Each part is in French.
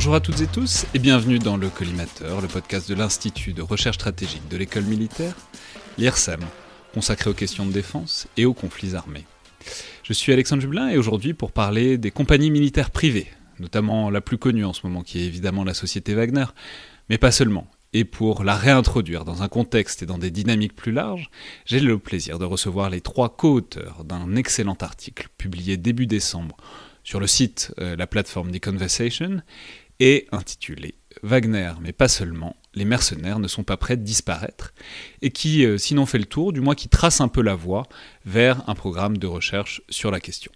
Bonjour à toutes et tous et bienvenue dans le Collimateur, le podcast de l'Institut de recherche stratégique de l'école militaire, l'IRSEM, consacré aux questions de défense et aux conflits armés. Je suis Alexandre Jublin et aujourd'hui pour parler des compagnies militaires privées, notamment la plus connue en ce moment qui est évidemment la société Wagner, mais pas seulement. Et pour la réintroduire dans un contexte et dans des dynamiques plus larges, j'ai le plaisir de recevoir les trois co-auteurs d'un excellent article publié début décembre sur le site, euh, la plateforme The Conversation, et intitulé Wagner, mais pas seulement, les mercenaires ne sont pas prêts de disparaître, et qui, euh, sinon fait le tour, du moins qui trace un peu la voie vers un programme de recherche sur la question.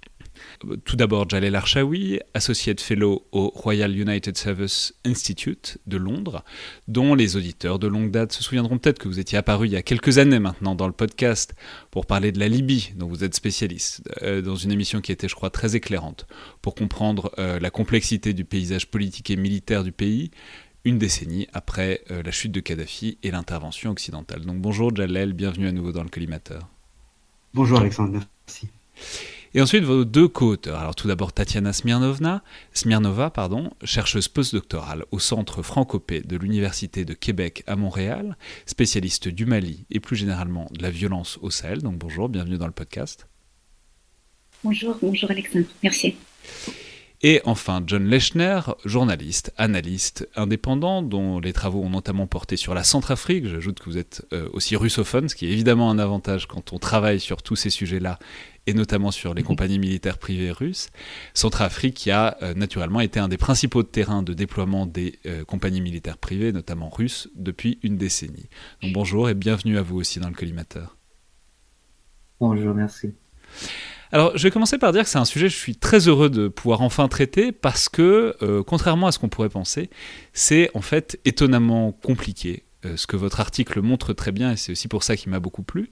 Tout d'abord, Jalel Archaoui, Associate Fellow au Royal United Service Institute de Londres, dont les auditeurs de longue date se souviendront peut-être que vous étiez apparu il y a quelques années maintenant dans le podcast pour parler de la Libye, dont vous êtes spécialiste, euh, dans une émission qui était, je crois, très éclairante pour comprendre euh, la complexité du paysage politique et militaire du pays, une décennie après euh, la chute de Kadhafi et l'intervention occidentale. Donc bonjour Jalel, bienvenue à nouveau dans le collimateur. Bonjour Alexandre, merci. Et ensuite, vos deux co-auteurs. Alors, tout d'abord, Tatiana Smirnova, Smirnova pardon, chercheuse postdoctorale au Centre Francopé de l'Université de Québec à Montréal, spécialiste du Mali et plus généralement de la violence au Sahel. Donc, bonjour, bienvenue dans le podcast. Bonjour, bonjour Alexandre, merci. Et enfin, John Lechner, journaliste, analyste indépendant, dont les travaux ont notamment porté sur la Centrafrique. J'ajoute que vous êtes euh, aussi russophone, ce qui est évidemment un avantage quand on travaille sur tous ces sujets-là et notamment sur les mhm. compagnies militaires privées russes. Centrafrique qui a euh, naturellement été un des principaux terrains de déploiement des euh, compagnies militaires privées, notamment russes, depuis une décennie. Donc bonjour et bienvenue à vous aussi dans le collimateur. Bonjour, merci. Alors, je vais commencer par dire que c'est un sujet que je suis très heureux de pouvoir enfin traiter parce que, euh, contrairement à ce qu'on pourrait penser, c'est en fait étonnamment compliqué, ce que votre article montre très bien, et c'est aussi pour ça qu'il m'a beaucoup plu.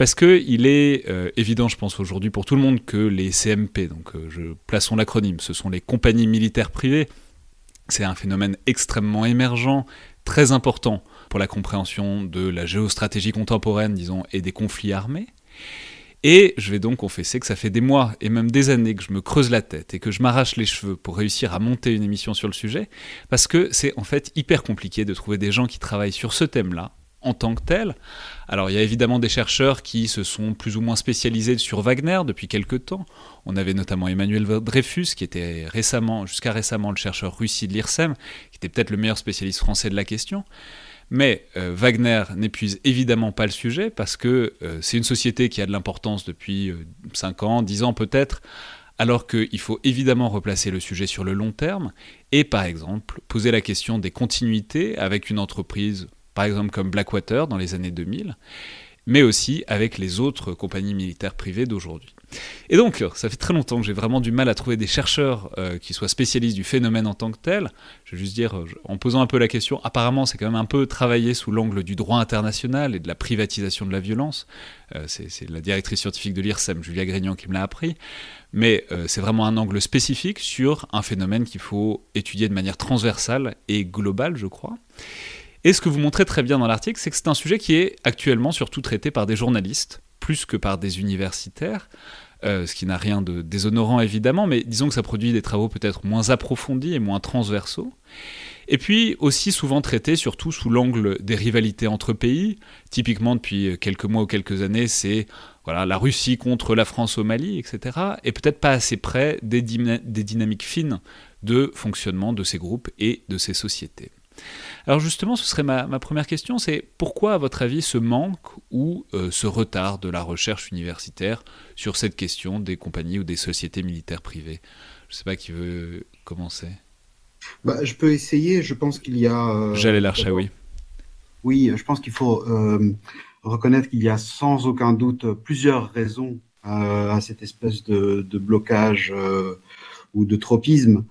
Parce qu'il est euh, évident, je pense aujourd'hui pour tout le monde, que les CMP, donc euh, je plaçons l'acronyme, ce sont les compagnies militaires privées, c'est un phénomène extrêmement émergent, très important pour la compréhension de la géostratégie contemporaine, disons, et des conflits armés. Et je vais donc confesser que ça fait des mois et même des années que je me creuse la tête et que je m'arrache les cheveux pour réussir à monter une émission sur le sujet, parce que c'est en fait hyper compliqué de trouver des gens qui travaillent sur ce thème-là, en tant que tel. Alors il y a évidemment des chercheurs qui se sont plus ou moins spécialisés sur Wagner depuis quelques temps. On avait notamment Emmanuel Dreyfus, qui était récemment, jusqu'à récemment, le chercheur russie de l'IRSEM, qui était peut-être le meilleur spécialiste français de la question. Mais euh, Wagner n'épuise évidemment pas le sujet parce que euh, c'est une société qui a de l'importance depuis 5 euh, ans, 10 ans peut-être, alors qu'il faut évidemment replacer le sujet sur le long terme et par exemple poser la question des continuités avec une entreprise par exemple comme Blackwater dans les années 2000, mais aussi avec les autres compagnies militaires privées d'aujourd'hui. Et donc, ça fait très longtemps que j'ai vraiment du mal à trouver des chercheurs euh, qui soient spécialistes du phénomène en tant que tel. Je veux juste dire, en posant un peu la question, apparemment c'est quand même un peu travaillé sous l'angle du droit international et de la privatisation de la violence. Euh, c'est la directrice scientifique de l'IRSEM, Julia Grignon, qui me l'a appris. Mais euh, c'est vraiment un angle spécifique sur un phénomène qu'il faut étudier de manière transversale et globale, je crois. Et ce que vous montrez très bien dans l'article, c'est que c'est un sujet qui est actuellement surtout traité par des journalistes, plus que par des universitaires. ce qui n'a rien de déshonorant évidemment, mais disons que ça produit des travaux peut-être moins approfondis et moins transversaux. Et puis aussi souvent traité surtout sous l'angle des rivalités entre pays. Typiquement depuis quelques mois ou quelques années, c'est la Russie contre la France au Mali, etc. Et peut-être pas assez près des dynamiques fines de fonctionnement de ces groupes et de ces sociétés. Alors justement, ce serait ma, première question, c'est pourquoi à votre avis ce manque ou euh, ce retard de la recherche universitaire sur cette question des compagnies ou des sociétés militaires privées? Je ne sais pas qui veut commencer. Bah, je peux essayer, je pense qu'il y a... Euh, J'allais l'archer, oui. Oui, je pense qu'il faut euh, reconnaître qu'il y a sans aucun doute plusieurs raisons à cette espèce de, de blocage ou de tropisme.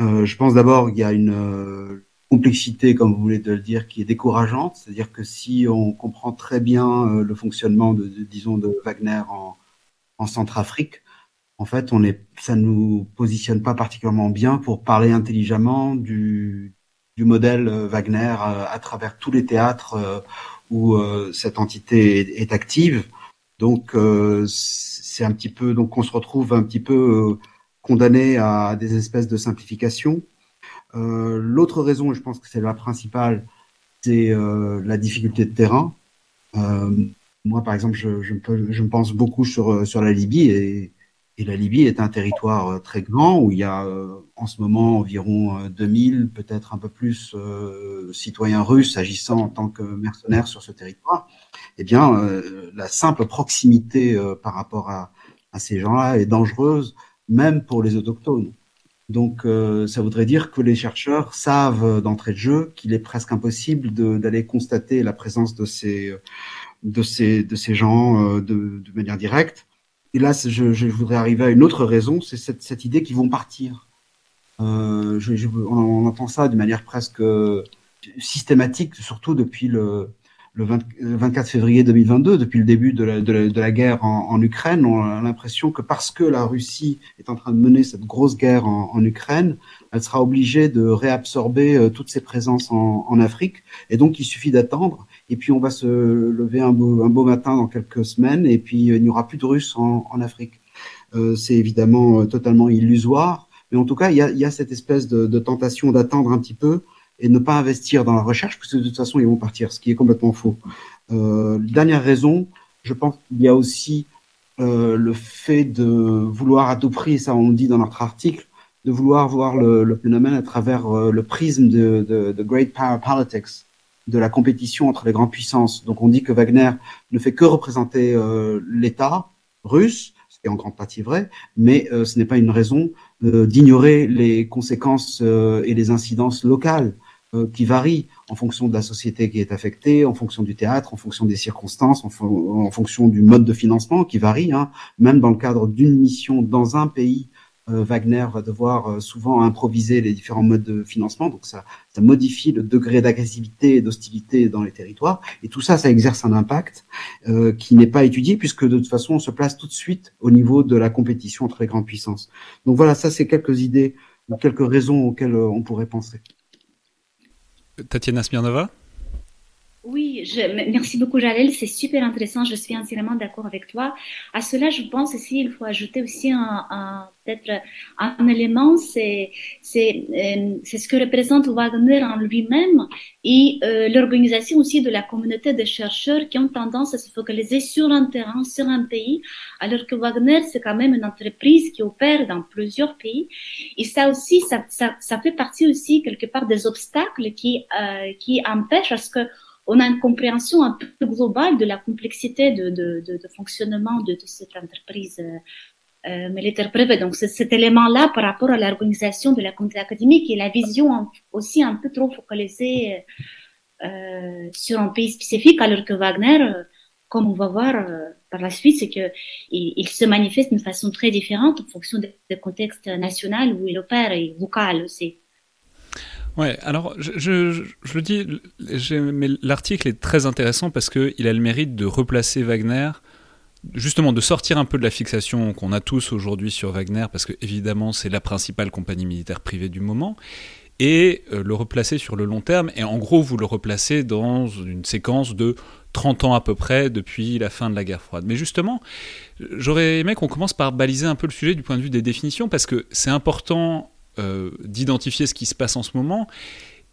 je pense d'abord qu'il y a une complexité, comme vous voulez de le dire, qui est décourageante. C'est-à-dire que si on comprend très bien euh, le fonctionnement de, disons, de Wagner en, en Centrafrique, en fait, on est, ça nous positionne pas particulièrement bien pour parler intelligemment du, du modèle euh, Wagner euh, à, travers tous les théâtres où cette entité est, active. Donc, c'est un petit peu, donc on se retrouve un petit peu condamné à des espèces de simplifications. Euh, l'autre raison, et je pense que c'est la principale, c'est euh, la difficulté de terrain. Euh, moi, par exemple, je, me pense beaucoup sur, la Libye et, la Libye est un territoire très grand où il y a en ce moment environ 2000, peut-être un peu plus, citoyens russes agissant en tant que mercenaires sur ce territoire. Eh bien, la simple proximité par rapport à ces gens-là est dangereuse, même pour les autochtones. Donc, euh, ça voudrait dire que les chercheurs savent euh, d'entrée de jeu qu'il est presque impossible d'aller constater la présence de ces, de ces, de ces gens euh, de, manière directe. Et là, je, je, voudrais arriver à une autre raison, c'est cette, cette, idée qu'ils vont partir. Euh, je, je, on, on, entend ça de manière presque systématique, surtout depuis le, le, 24 février 2022, depuis le début de la, de la, guerre en, Ukraine, on a l'impression que parce que la Russie est en train de mener cette grosse guerre en, Ukraine, elle sera obligée de réabsorber euh, toutes ses présences en, Afrique. Et donc, il suffit d'attendre. Et puis, on va se lever un beau, un beau matin dans quelques semaines, et puis euh, il n'y aura plus de Russes en, Afrique. Euh, C'est évidemment totalement illusoire. Mais en tout cas, il y a, cette espèce de tentation d'attendre un petit peu et ne pas investir dans la recherche, parce que de toute façon, ils vont partir, ce qui est complètement faux. Euh, dernière raison, je pense qu'il y a aussi euh, le fait de vouloir à tout prix, ça on dit dans notre article, de vouloir voir le, le phénomène à travers euh, le prisme de, de, de, Great Power Politics, de la compétition entre les grandes puissances. Donc on dit que Wagner ne fait que représenter euh, l'État russe, ce qui est en grande partie vrai, mais euh, ce n'est pas une raison d'ignorer les conséquences et les incidences locales euh, qui varie en fonction de la société qui est affectée, en fonction du théâtre, en fonction des circonstances, en, en fonction du mode de financement qui varie. Hein. Même dans le cadre d'une mission dans un pays, euh, Wagner va devoir euh, souvent improviser les différents modes de financement. Donc ça, ça modifie le degré d'agressivité et d'hostilité dans les territoires. Et tout ça, ça exerce un impact euh, qui n'est pas étudié puisque de toute façon, on se place tout de suite au niveau de la compétition entre les grandes puissances. Donc voilà, ça c'est quelques idées quelques raisons auxquelles on pourrait penser. Tatiana Smirnova oui, je, merci beaucoup Jalel, c'est super intéressant, je suis entièrement d'accord avec toi. À cela, je pense aussi, il faut ajouter aussi un, un peut-être un élément, c'est euh, ce que représente Wagner en lui-même et euh, l'organisation aussi de la communauté de chercheurs qui ont tendance à se focaliser sur un terrain, sur un pays, alors que Wagner c'est quand même une entreprise qui opère dans plusieurs pays. Et ça aussi ça ça, ça fait partie aussi quelque part des obstacles qui euh, qui empêchent à ce que on a une compréhension un peu globale de la complexité de, de, de, de fonctionnement de, cette entreprise euh, euh, militaire privée. Donc, cet élément-là par rapport à l'organisation de la communauté académique et la vision aussi un peu trop focalisée euh, sur un pays spécifique, alors que Wagner, euh, comme on va voir euh, par la suite, c'est que il, il se manifeste d'une façon très différente en fonction du contexte national où il opère et local aussi. Ouais, alors je, je, le dis, mais l'article est très intéressant parce qu'il a le mérite de replacer Wagner, justement de sortir un peu de la fixation qu'on a tous aujourd'hui sur Wagner, parce que évidemment c'est la principale compagnie militaire privée du moment, et le replacer sur le long terme. Et en gros, vous le replacez dans une séquence de 30 ans à peu près depuis la fin de la guerre froide. Mais justement, j'aurais aimé qu'on commence par baliser un peu le sujet du point de vue des définitions, parce que c'est important d'identifier ce qui se passe en ce moment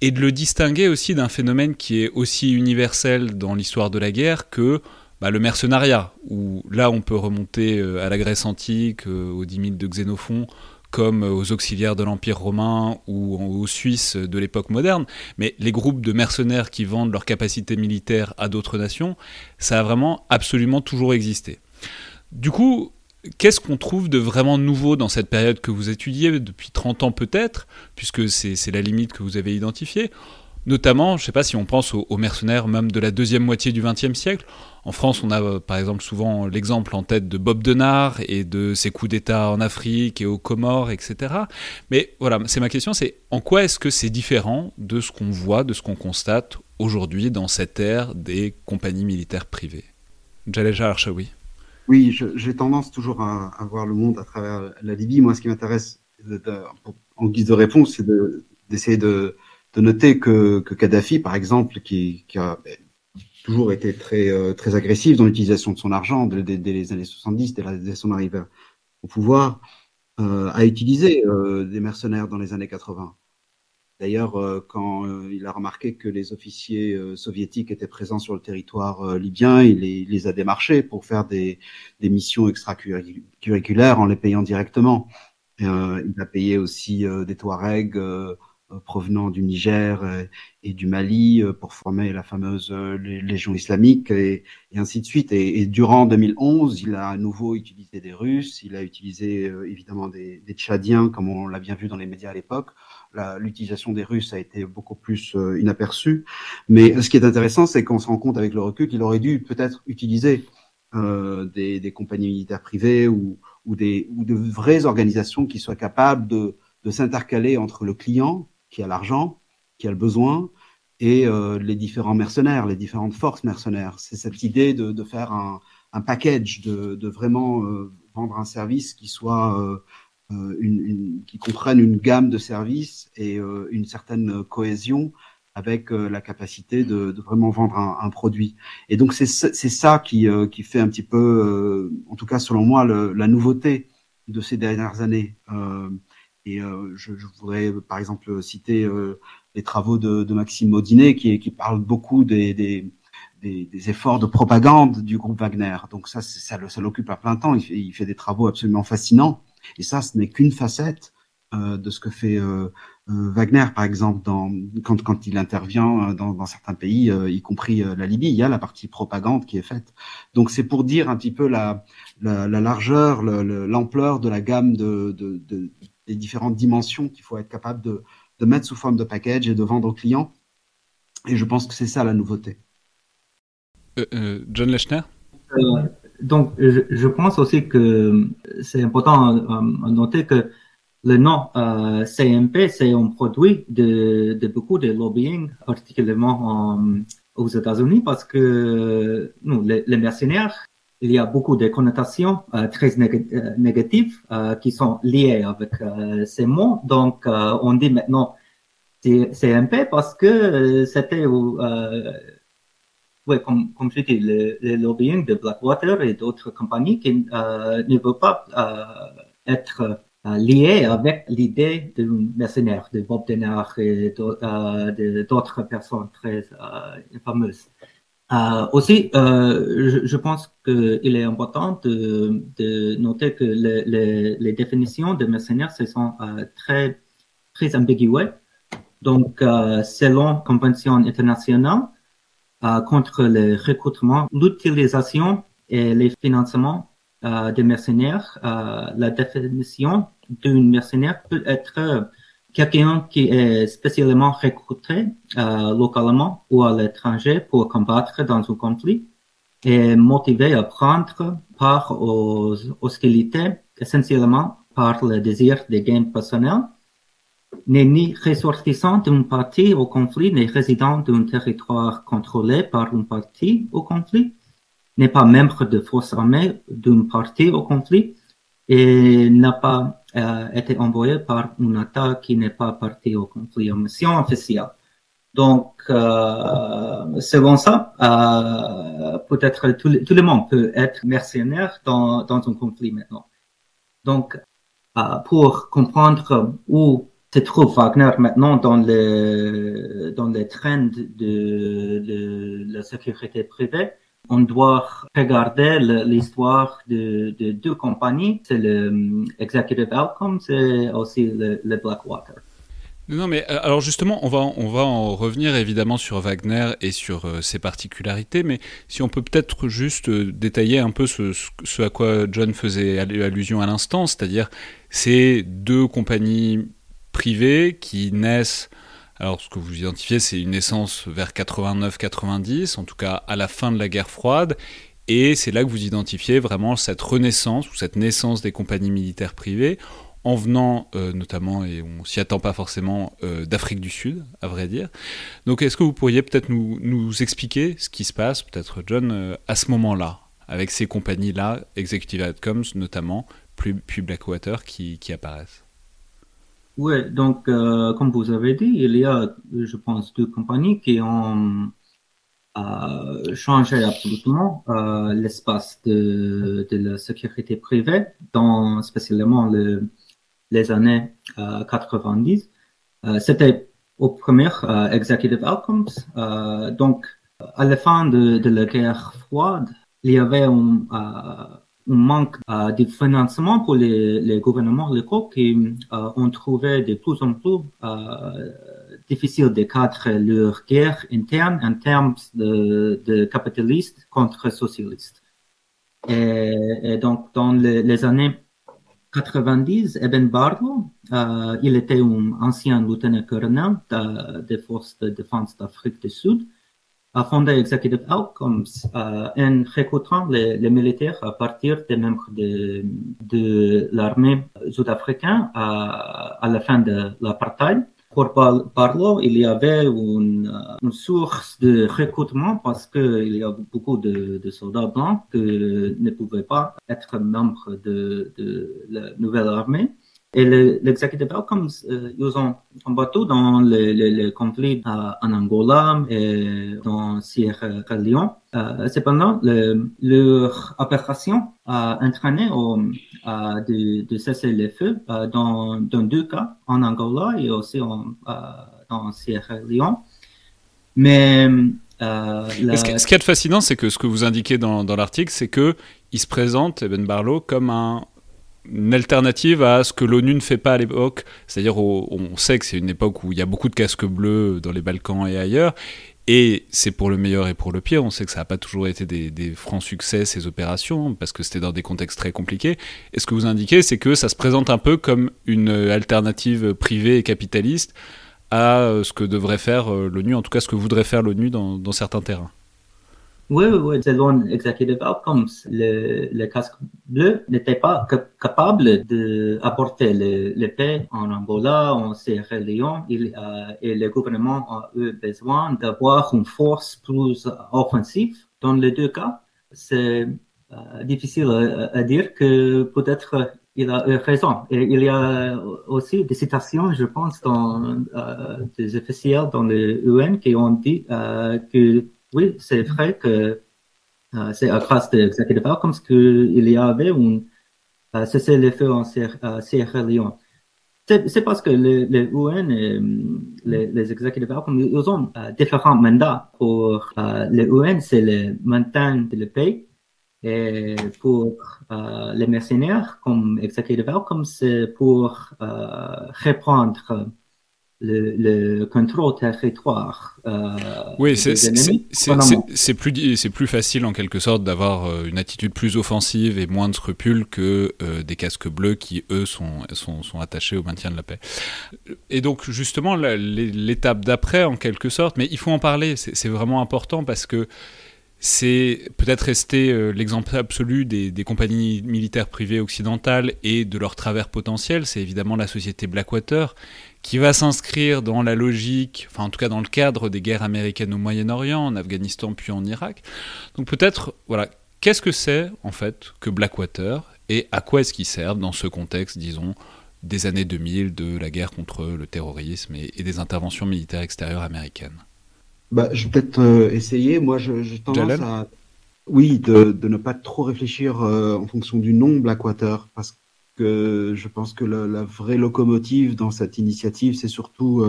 et de le distinguer aussi d'un phénomène qui est aussi universel dans l'histoire de la guerre que bah, le mercenariat, où là on peut remonter euh, à la Grèce antique, euh, aux dix de Xénophon, comme aux auxiliaires de l'Empire romain ou aux Suisses de l'époque moderne, mais les groupes de mercenaires qui vendent leurs capacités militaires à d'autres nations, ça a vraiment absolument toujours existé. Du coup, Qu'est-ce qu'on trouve de vraiment nouveau dans cette période que vous étudiez depuis 30 ans peut-être, puisque c'est la limite que vous avez identifiée? Notamment, je ne sais pas si on pense aux, mercenaires même de la deuxième moitié du XXe siècle. En France, on a euh, par exemple souvent l'exemple en tête de Bob Denard et de ses coups d'État en Afrique et aux Comores, etc. Mais voilà, c'est ma question, c'est en quoi est-ce que c'est différent de ce qu'on voit, de ce qu'on constate aujourd'hui dans cette ère des compagnies militaires privées? Archaoui. Oui, j'ai tendance toujours à, voir le monde à travers la Libye. Moi, ce qui m'intéresse en guise de réponse, c'est d'essayer de, noter que, Kadhafi, par exemple, qui, a ben, toujours été très, euh, très agressif dans l'utilisation de son argent dès, les années 70, dès, son arrivée au pouvoir, euh, a utilisé euh, des mercenaires dans les années 80. D'ailleurs, euh, quand euh, il a remarqué que les officiers euh, soviétiques étaient présents sur le territoire libyen, il les, a démarchés pour faire des, missions extracurriculaires en les payant directement. il a payé aussi des Touaregs provenant du Niger et, du Mali pour former la fameuse Légion islamique et, ainsi de suite. Et, durant 2011, il a à nouveau utilisé des Russes, il a utilisé évidemment des, des Tchadiens, comme on l'a bien vu dans les médias à l'époque, l'utilisation des Russes a été beaucoup plus euh, inaperçue. Mais ce qui est intéressant, c'est qu'on se rend compte avec le recul qu'il aurait dû peut-être utiliser euh, des, des, compagnies militaires privées ou, ou, des, ou de vraies organisations qui soient capables de, de s'intercaler entre le client qui a l'argent, qui a le besoin, et euh, les différents mercenaires, les différentes forces mercenaires. C'est cette idée de, de faire un, un package, de, de vraiment euh, vendre un service qui soit euh, euh, qui comprennent une gamme de services et euh, une certaine cohésion avec euh, la capacité de, vraiment vendre un, produit. Et donc c'est ça qui, qui fait un petit peu, en tout cas selon moi, la nouveauté de ces dernières années. et je, voudrais par exemple citer les travaux de, Maxime Maudinet qui, qui parle beaucoup des, des, efforts de propagande du groupe Wagner. Donc ça, ça, l'occupe à plein temps. Il fait des travaux absolument fascinants. Et ça, ce n'est qu'une facette euh, de ce que fait euh, euh, Wagner, par exemple, dans, quand, quand il intervient dans, dans certains pays, y compris la Libye, il y a la partie propagande qui est faite. Donc c'est pour dire un petit peu la, la, la largeur, l'ampleur de la gamme de, de, de, des différentes dimensions qu'il faut être capable de, de mettre sous forme de package et de vendre aux clients. Et je pense que c'est ça la nouveauté. John Lechner? Donc, je, pense aussi que c'est important à, noter que le nom euh, CMP, c'est un produit de, de, beaucoup de lobbying, particulièrement aux États-Unis, parce que nous, les, mercenaires, il y a beaucoup de connotations euh, très euh, négatives euh, qui sont liées avec ces mots. Donc, on dit maintenant CMP parce que c'était oui, comme, comme je dis, le, le, lobbying de Blackwater et d'autres compagnies qui euh, ne veulent pas euh, être euh, liés avec l'idée d'un mercenaire, de Bob Denard et euh, d'autres personnes très euh, fameuses. aussi, je, je, pense qu'il est important de, de noter que les, les, les, définitions de mercenaires se sont très, très ambiguës. Donc, selon convention internationale, euh, contre le recrutement, l'utilisation et les financements euh, des mercenaires. Euh, la définition d'un mercenaire peut être quelqu'un qui est spécialement recruté localement ou à l'étranger pour combattre dans un conflit et motivé à prendre part aux hostilités essentiellement par le désir de gain personnel n'est ni ressortissant d'un parti au conflit, ni résident d'un territoire contrôlé par un parti au conflit, n'est pas membre de forces armées d'un parti au conflit, et n'a pas a été envoyé par une attaque qui n'est pas partie au conflit en mission officielle. Donc, euh, selon ça, euh, peut-être tout, tout, le monde peut être mercenaire dans, dans un conflit maintenant. Donc, euh, pour comprendre où se trouve Wagner maintenant dans les, dans les trends de, la sécurité privée, on doit regarder l'histoire de, de, deux compagnies, c'est le Executive Outcomes et aussi le, Blackwater. Non, mais euh, alors justement, on va, on va en revenir évidemment sur Wagner et sur euh, ses particularités, mais si on peut peut-être juste euh, détailler un peu ce, à quoi John faisait allusion à l'instant, c'est-à-dire ces deux compagnies privées qui naissent, alors ce que vous identifiez, c'est une naissance vers 89-90, en tout cas à la fin de la guerre froide, et c'est là que vous identifiez vraiment cette renaissance ou cette naissance des compagnies militaires privées en venant euh, notamment, et on s'y attend pas forcément, euh, d'Afrique du Sud, à vrai dire. Donc est-ce que vous pourriez peut-être nous, expliquer ce qui se passe, peut-être John, euh, à ce moment-là, avec ces compagnies-là, Executive Outcomes notamment, puis, Blackwater, qui apparaissent? Oui, donc comme vous avez dit, il y a, je pense, deux compagnies qui ont changé absolument l'espace de, de, la sécurité privée, dans spécialement le les années 90. Euh, euh, c'était au premier euh, Executive Outcomes. donc, à la fin de, de, la guerre froide, il y avait un, manque de financement pour les, les gouvernements locaux qui ont trouvé de plus en plus difficile de cadrer leur guerre interne en termes de, capitalistes contre socialistes. Et, donc, dans les, années 90, Eben Barlow, euh, il était un ancien lieutenant-colonel des forces de défense d'Afrique du Sud, fondé Executive Outcomes euh, en recrutant les, les, militaires à partir des membres de, de l'armée sud-africaine à, à, la fin de l'apartheid pour Barlow, il y avait une, une, source de recrutement parce qu'il y a beaucoup de, de, soldats blancs qui ne pouvaient pas être membres de, de la nouvelle armée. Et l'executive le, outcomes, euh, ils ont combattu dans les, les conflits en Angola et dans Sierra Leone. Euh, cependant, le, leur opération a entraîné de, de, cesser les feux euh, dans, deux cas, en Angola et aussi en, euh, dans Sierra Leone. Mais euh, la... ce, ce qui est fascinant, c'est que ce que vous indiquez dans, l'article, c'est que il se présente, Ben Barlow, comme un, une alternative à ce que l'ONU ne fait pas à l'époque. C'est-à-dire, on sait que c'est une époque où il y a beaucoup de casques bleus dans les Balkans et ailleurs. Et c'est pour le meilleur et pour le pire. On sait que ça n'a pas toujours été des, francs succès, ces opérations, parce que c'était dans des contextes très compliqués. Et ce que vous indiquez, c'est que ça se présente un peu comme une alternative privée et capitaliste à ce que devrait faire euh, l'ONU, en tout cas ce que voudrait faire l'ONU dans certains terrains. Oui, oui, oui. Selon Executive Outcomes, le, le casque bleu n'était pas capable d'apporter le, le paix en Angola, en Sierra Leone, il, euh, et le gouvernement a eu besoin d'avoir une force plus offensive. Dans les deux cas, c'est euh, difficile à, dire que peut-être il a eu raison. Et il y a aussi des citations, je pense, dans euh, des officiels dans le UN qui ont dit euh, que oui, c'est vrai que euh, c'est à cause de Executive Outcomes qu'il y avait un euh, cessez-le-feu en Sierra Leone. C'est parce que les, les UN et les, les Executive ils ont euh, différents mandats. Pour euh, les UN, c'est le maintien de la paix. Et pour euh, les mercenaires, comme Executive Outcomes, c'est pour reprendre le, contrôle territoire. Euh, oui, c'est plus, plus facile en quelque sorte d'avoir euh, une attitude plus offensive et moins de scrupules que euh, des casques bleus qui, eux, sont, sont, sont, attachés au maintien de la paix. Et donc, justement, l'étape d'après, en quelque sorte, mais il faut en parler, c'est vraiment important parce que c'est peut-être resté l'exemple absolu des, des, compagnies militaires privées occidentales et de leur travers potentiel, c'est évidemment la société Blackwater, qui va s'inscrire dans la logique, enfin en tout cas dans le cadre des guerres américaines au Moyen-Orient, en Afghanistan puis en Irak. Donc peut-être, voilà, qu'est-ce que c'est en fait que Blackwater et à quoi est-ce qu'il sert dans ce contexte, disons, des années 2000 de la guerre contre le terrorisme et, des interventions militaires extérieures américaines? Bah, Je vais peut-être essayer. Moi, je, je tendance à oui, de, de, ne pas trop réfléchir en fonction du nom Blackwater, parce que je pense que la, la vraie locomotive dans cette initiative, c'est surtout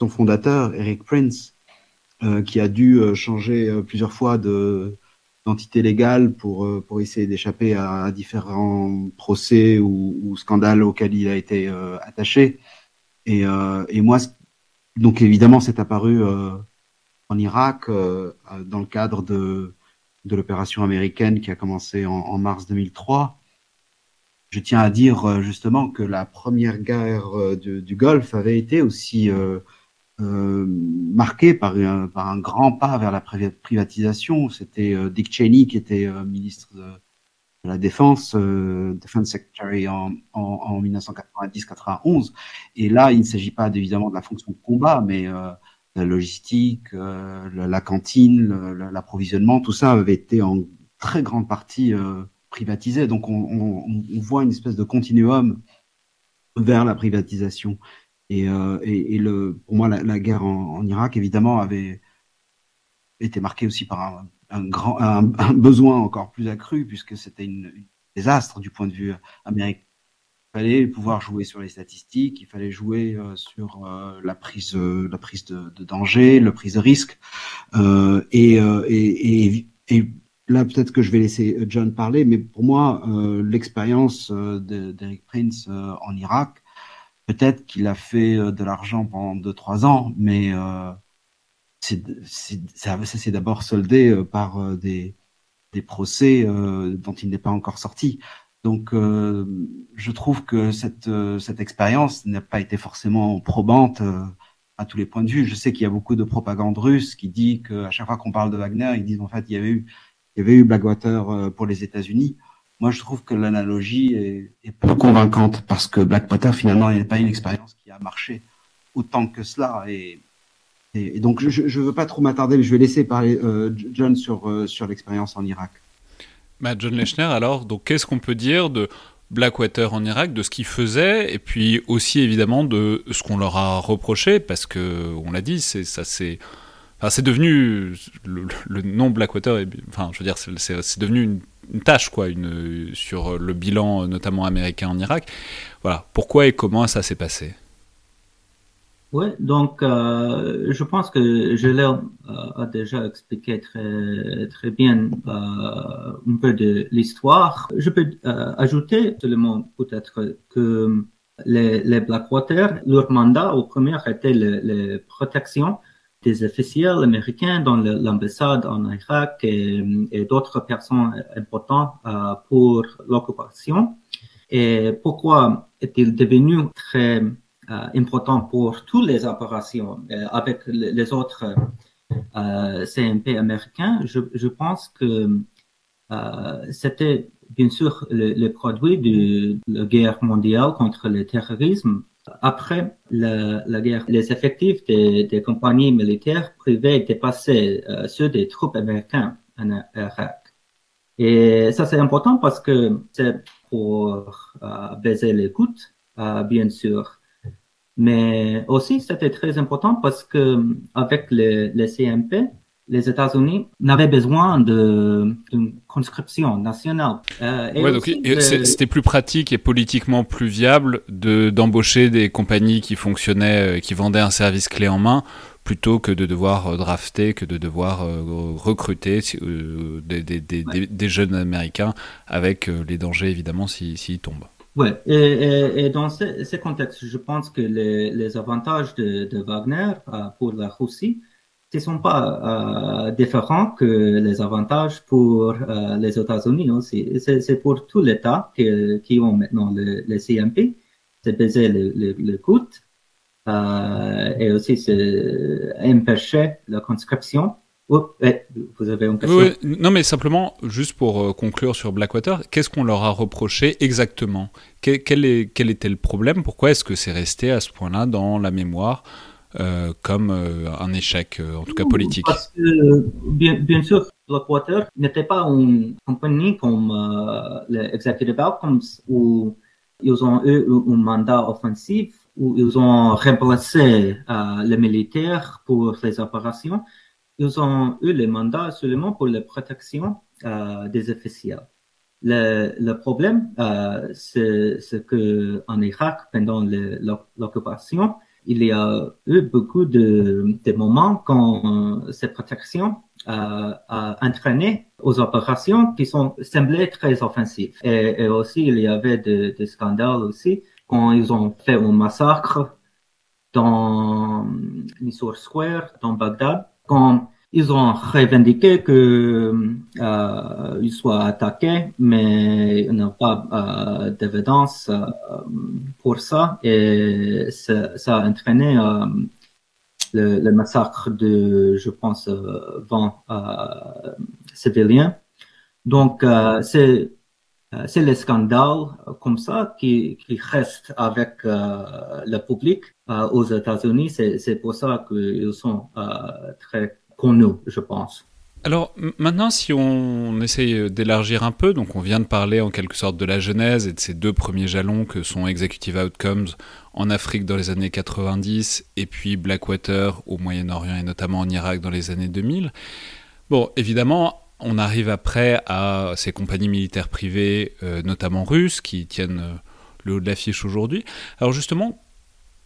son fondateur, Eric Prince, euh, qui a dû euh, changer euh, plusieurs fois de d'entité légale pour pour essayer d'échapper à, différents procès ou, ou, scandales auxquels il a été attaché. Et, et moi, donc évidemment, c'est apparu en Irak dans le cadre de de l'opération américaine qui a commencé en, en, mars 2003. Je tiens à dire justement que la première guerre du, du Golfe avait été aussi euh, euh, marqué par un, par un, grand pas vers la privatisation. C'était euh, Dick Cheney qui était euh, ministre de, la Défense, Defense Secretary en, en, en 1990-91. Et là, il ne s'agit pas évidemment de la fonction de combat, mais la logistique, la, cantine, l'approvisionnement, tout ça avait été en très grande partie privatisé. Donc on, voit une espèce de continuum vers la privatisation. Et, euh, et, le, pour moi, la, guerre en, Irak, évidemment, avait été marquée aussi par un, un grand, un, un, besoin encore plus accru, puisque c'était une, désastre du point de vue américain. Il fallait pouvoir jouer sur les statistiques, il fallait jouer euh, sur euh, la prise, la prise de, danger, la prise de risque. Et, là, peut-être que je vais laisser John parler, mais pour moi, l'expérience d'Eric Prince en Irak, Peut-être qu'il a fait euh, de l'argent pendant 2-3 ans, mais euh, c'est, ça, s'est d'abord soldé euh, par des, procès dont il n'est pas encore sorti. Donc, je trouve que cette, cette expérience n'a pas été forcément probante à tous les points de vue. Je sais qu'il y a beaucoup de propagande russe qui dit qu'à chaque fois qu'on parle de Wagner, ils disent en fait il y avait eu, il y avait eu Blackwater pour les États-Unis. Moi, je trouve que l'analogie est, est, peu convaincante parce que Blackwater, finalement, n'est pas une expérience qui a marché autant que cela. Et, donc, je ne veux pas trop m'attarder, mais je vais laisser parler euh, John sur, euh, sur l'expérience en Irak. Bah, John Lechner, alors, qu'est-ce qu'on peut dire de Blackwater en Irak, de ce qu'il faisait, et puis aussi, évidemment, de ce qu'on leur a reproché, parce que, on l'a dit, c'est ça c'est... Enfin, c'est devenu le, nom Blackwater, enfin, je veux dire, c'est devenu une tâche quoi, sur le bilan notamment américain en Irak. Voilà, pourquoi et comment ça s'est passé? Oui, donc euh, je pense que l'ai euh, déjà expliqué très, très bien euh, un peu de l'histoire. Je peux ajouter seulement peut-être que les, les Blackwater, leur mandat au premier était la protection des officiels américains dans l'ambassade en Irak et, d'autres personnes importantes euh, pour l'occupation. Et pourquoi est-il devenu très euh, important pour toutes les opérations euh, avec les autres CMP américains? Je, pense que c'était bien sûr le produit de la guerre mondiale contre le terrorisme après la, guerre, les effectifs des, compagnies militaires privées dépassaient euh, ceux des troupes américaines en Irak. Et ça, c'est important parce que c'est pour euh, baiser les coûts, euh, bien sûr. Mais aussi, c'était très important parce que avec les, les CMP, les États-Unis n'avaient besoin d'une conscription nationale. Euh, ouais, c'était plus pratique et politiquement plus viable de d'embaucher des compagnies qui fonctionnaient, euh, qui vendaient un service clé en main, plutôt que de devoir euh, drafter, que de devoir recruter des, des, des, ouais. des, jeunes Américains, avec les dangers évidemment s'ils si, si tombent. Oui, et, et, et, dans ce, ce, contexte, je pense que les, les avantages de, de Wagner pour la Russie, ne sont pas euh, différents que les avantages pour euh, les États-Unis aussi. C'est pour tous les États qui, qui, ont maintenant le, le CMP, c'est baiser le, le, le coût euh, et aussi empêcher la conscription. Oh, vous avez une question? Non, mais simplement, juste pour conclure sur Blackwater, qu'est-ce qu'on leur a reproché exactement? Quel, est, quel était le problème? Pourquoi est-ce que c'est resté à ce point-là dans la mémoire euh, comme euh, un échec, euh, en tout cas politique Parce que, bien, bien sûr, Blackwater n'était pas une compagnie comme euh, les Executive Outcomes où ils ont eu un mandat offensif où ils ont remplacé les militaires pour les opérations. Ils ont eu le mandat seulement pour la protection des officiels. Le, le problème, c'est que en Irak, pendant l'occupation, il y a eu beaucoup de, de moments quand cette protection euh, a entraîné aux opérations qui sont semblées très offensives. Et, et aussi, il y avait des de scandales aussi quand ils ont fait un massacre dans Nisour Square, dans Bagdad, quand ils ont revendiqué que euh, ils soient attaqués, mais il n'y a pas euh, d'évidence euh, pour ça, et ça, ça a entraîné euh, le, le, massacre de, je pense, 20 euh, civiliens. Donc, c'est euh, c'est les scandales euh, comme ça qui, qui restent avec euh, le public aux États-Unis. C'est pour ça qu'ils sont très connus, je pense. Alors maintenant, si on essaye d'élargir un peu, donc on vient de parler en quelque sorte de la genèse et de ces deux premiers jalons que sont Executive Outcomes en Afrique dans les années 90 et puis Blackwater au Moyen-Orient et notamment en Irak dans les années 2000. Bon, évidemment, on arrive après à ces compagnies militaires privées, euh, notamment russes, qui tiennent euh, le haut de l'affiche aujourd'hui. Alors justement,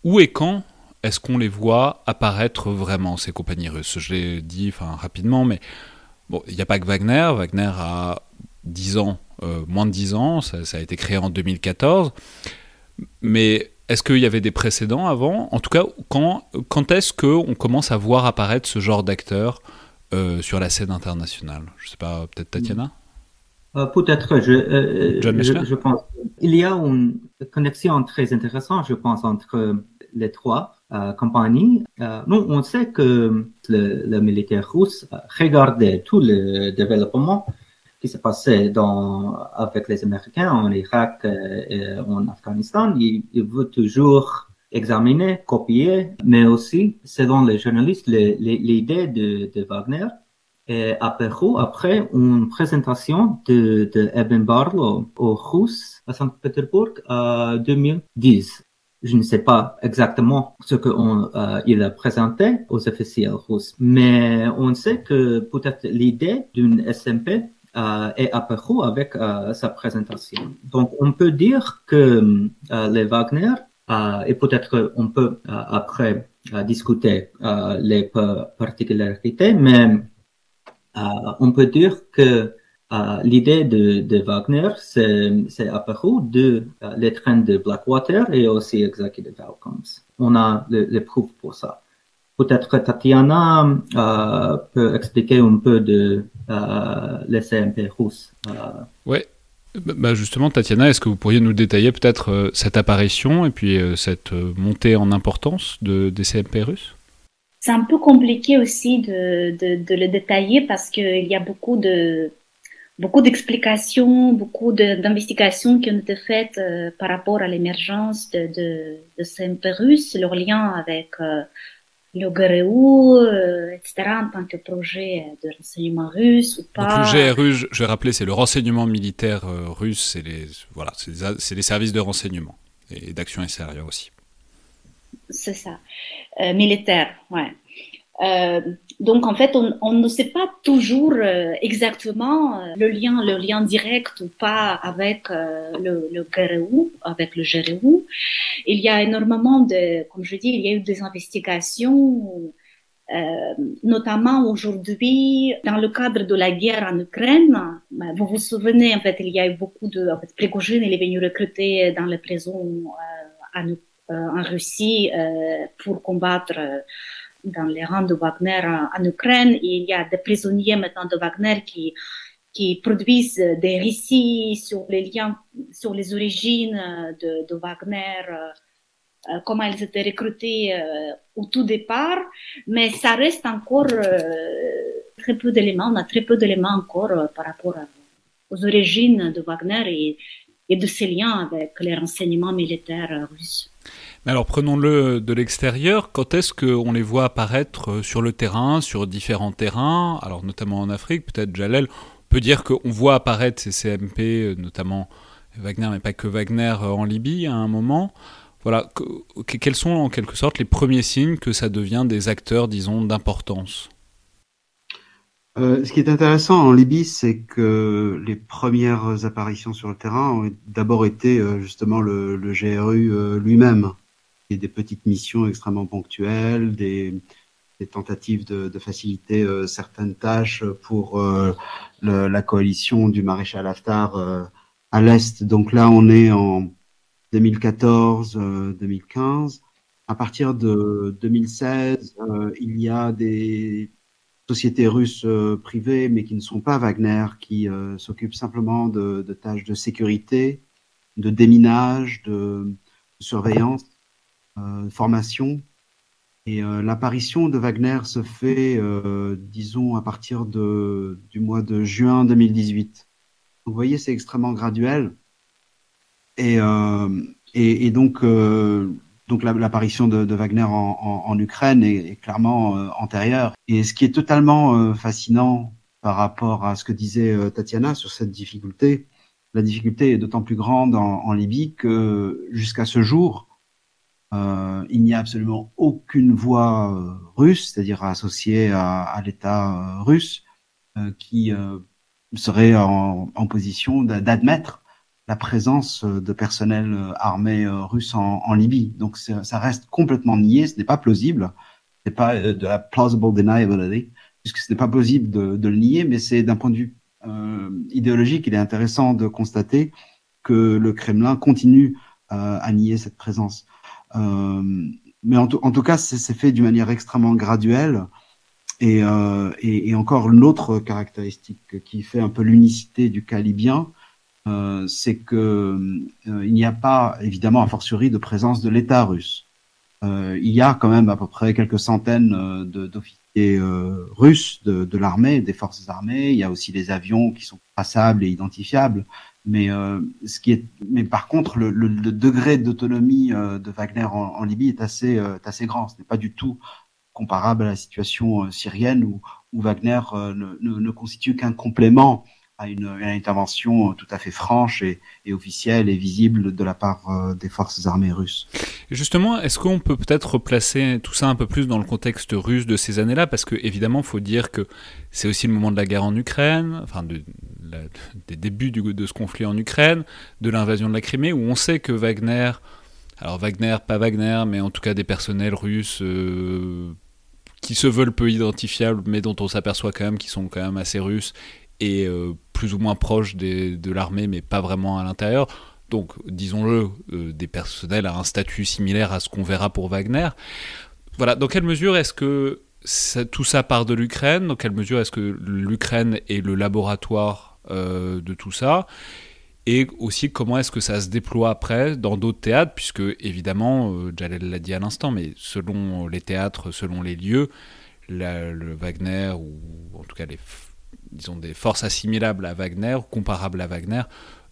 où et quand est-ce qu'on les voit apparaître vraiment, ces compagnies russes? Je l'ai dit enfin, rapidement, mais bon, il n'y a pas que Wagner. Wagner a 10 ans, euh, moins de 10 ans, ça, ça, a été créé en 2014. Mais est-ce qu'il y avait des précédents avant? En tout cas, quand, quand est-ce qu'on commence à voir apparaître ce genre d'acteurs euh, sur la scène internationale? Je ne sais pas, peut-être Tatiana? Euh, Peut-être, je, je, je, pense. Il y a une connexion très intéressante, je pense, entre les trois compagnies. nous, on sait que le, le, militaire russe regardait tout le développement qui s'est passé dans, avec les Américains en Irak et en Afghanistan. Il, veut toujours examiner, copier, mais aussi, selon les journalistes, l'idée de, de, Wagner est apparue après une présentation de, de Eben Barlow aux Russes à Saint-Pétersbourg en 2010. Je ne sais pas exactement ce qu'il euh, a présenté aux officiels russes, mais on sait que peut-être l'idée d'une SMP euh, est apparue avec euh, sa présentation. Donc, on peut dire que euh, les Wagner euh, et peut-être on peut euh, après discuter les particularités, mais on peut dire que l'idée de, de, Wagner, c'est apparu de les trains de Blackwater et aussi Executive Outcomes. On a les preuves pour ça. Peut-être Tatiana peut expliquer un peu de les CMP russes. Oui, bah justement, Tatiana, est-ce que vous pourriez nous détailler peut-être euh, cette apparition et puis euh, cette euh, montée en importance de, des CMP russes? C'est un peu compliqué aussi de, de, de le détailler parce qu'il y a beaucoup de beaucoup d'explications, beaucoup d'investigations qui ont été faites par rapport à l'émergence de, de, de russes, leur lien avec le GRU, euh, etc., en tant que projet de renseignement russe ou pas. Donc le GRU, je vais rappeler, c'est le renseignement militaire euh, russe, c'est les, voilà, c'est les, services de renseignement et d'action extérieure aussi. C'est ça, euh, militaire, ouais. Euh, donc en fait, on, on, ne sait pas toujours euh, exactement euh, le lien, le lien direct ou pas avec le, le GRU, avec le GRU. Il y a énormément de, comme je dis, il y a eu des investigations, notamment aujourd'hui dans le cadre de la guerre en Ukraine. Vous vous souvenez, en fait, il y a eu beaucoup de, en fait, Prigogine, il est venu recruter dans les prisons en, en, Russie pour combattre dans les rangs de Wagner en, Ukraine. il y a des prisonniers maintenant de Wagner qui, qui produisent des récits sur les liens, sur les origines de, de Wagner, euh, comment ils étaient recrutés euh, au tout départ, mais ça reste encore euh, très peu d'éléments, on a très peu d'éléments encore euh, par rapport aux origines de Wagner et, et de ses liens avec les renseignements militaires russes. Mais alors prenons-le de l'extérieur, quand est-ce qu'on les voit apparaître euh, sur le terrain, sur différents terrains, alors notamment en Afrique, peut-être Jalel, on peut dire qu'on voit apparaître ces CMP, euh, notamment Wagner, mais pas que Wagner en Libye à un moment. Voilà, quels sont en quelque sorte les premiers signes que ça devient des acteurs, disons, d'importance? Euh, ce qui est intéressant en Libye, c'est que les premières apparitions sur le terrain ont d'abord été euh, justement le, le GRU euh, lui-même, et des petites missions extrêmement ponctuelles, des, des tentatives de, de faciliter euh, certaines tâches pour le, la coalition du maréchal Haftar à l'est. Donc là, on est en 2014-2015. À partir de 2016, il y a des sociétés russes euh, privées, mais qui ne sont pas Wagner, qui euh, s'occupent simplement de, tâches de sécurité, de déminage, de, surveillance, euh, formation. Et l'apparition de Wagner se fait, disons, à partir de, du mois de juin 2018. vous voyez, c'est extrêmement graduel. Et, et, et donc, donc l'apparition de, Wagner en, Ukraine est, clairement euh, antérieure. Et ce qui est totalement euh, fascinant par rapport à ce que disait euh, Tatiana sur cette difficulté, la difficulté est d'autant plus grande en, Libye que jusqu'à ce jour, il n'y a absolument aucune voix russe, c'est-à-dire associée à, l'État russe, qui serait en position d'admettre la présence euh, de personnel euh, armé euh, russe en, Libye. Donc ça reste complètement nié, ce n'est pas plausible, ce n'est pas de la plausible deniability, puisque ce n'est pas possible de, le nier, mais c'est d'un point de vue idéologique, il est intéressant de constater que le Kremlin continue à nier cette présence. mais en, tout cas, c'est fait d'une manière extrêmement graduelle. Et, et, et encore l'autre caractéristique qui fait un peu l'unicité du cas libyen, euh, c'est que euh, n'y a pas, évidemment, a fortiori, de présence de l'État russe. Euh, il y a quand même à peu près quelques centaines d'officiers russes de, de l'armée, des forces armées. Il y a aussi des avions qui sont passables et identifiables. Mais ce qui est, mais par contre, le, le, degré d'autonomie de Wagner en, en, Libye est assez, assez grand. Ce n'est pas du tout comparable à la situation syrienne où, où Wagner ne, ne, ne, constitue qu'un complément à une, intervention tout à fait franche et, officielle et visible de la part euh, des forces armées russes. Justement, est-ce qu'on peut peut-être replacer tout ça un peu plus dans le contexte russe de ces années-là? Parce que évidemment, faut dire que c'est aussi le moment de la guerre en Ukraine, enfin de, des débuts de ce conflit en Ukraine, de l'invasion de la Crimée, où on sait que Wagner, alors Wagner, pas Wagner, mais en tout cas des personnels russes euh, qui se veulent peu identifiables, mais dont on s'aperçoit quand même qu'ils sont quand même assez russes euh, plus ou moins proche de l'armée, mais pas vraiment à l'intérieur. Donc, disons-le, euh, des personnels à un statut similaire à ce qu'on verra pour Wagner. Voilà, dans quelle mesure est-ce que tout ça part de l'Ukraine? Dans quelle mesure est-ce que l'Ukraine est le laboratoire euh, de tout ça? Et aussi comment est-ce que ça se déploie après dans d'autres théâtres, puisque évidemment, Jalel l'a dit à l'instant, mais selon les théâtres, selon les lieux, le Wagner, ou en tout cas les disons, des forces assimilables à Wagner, comparables à Wagner,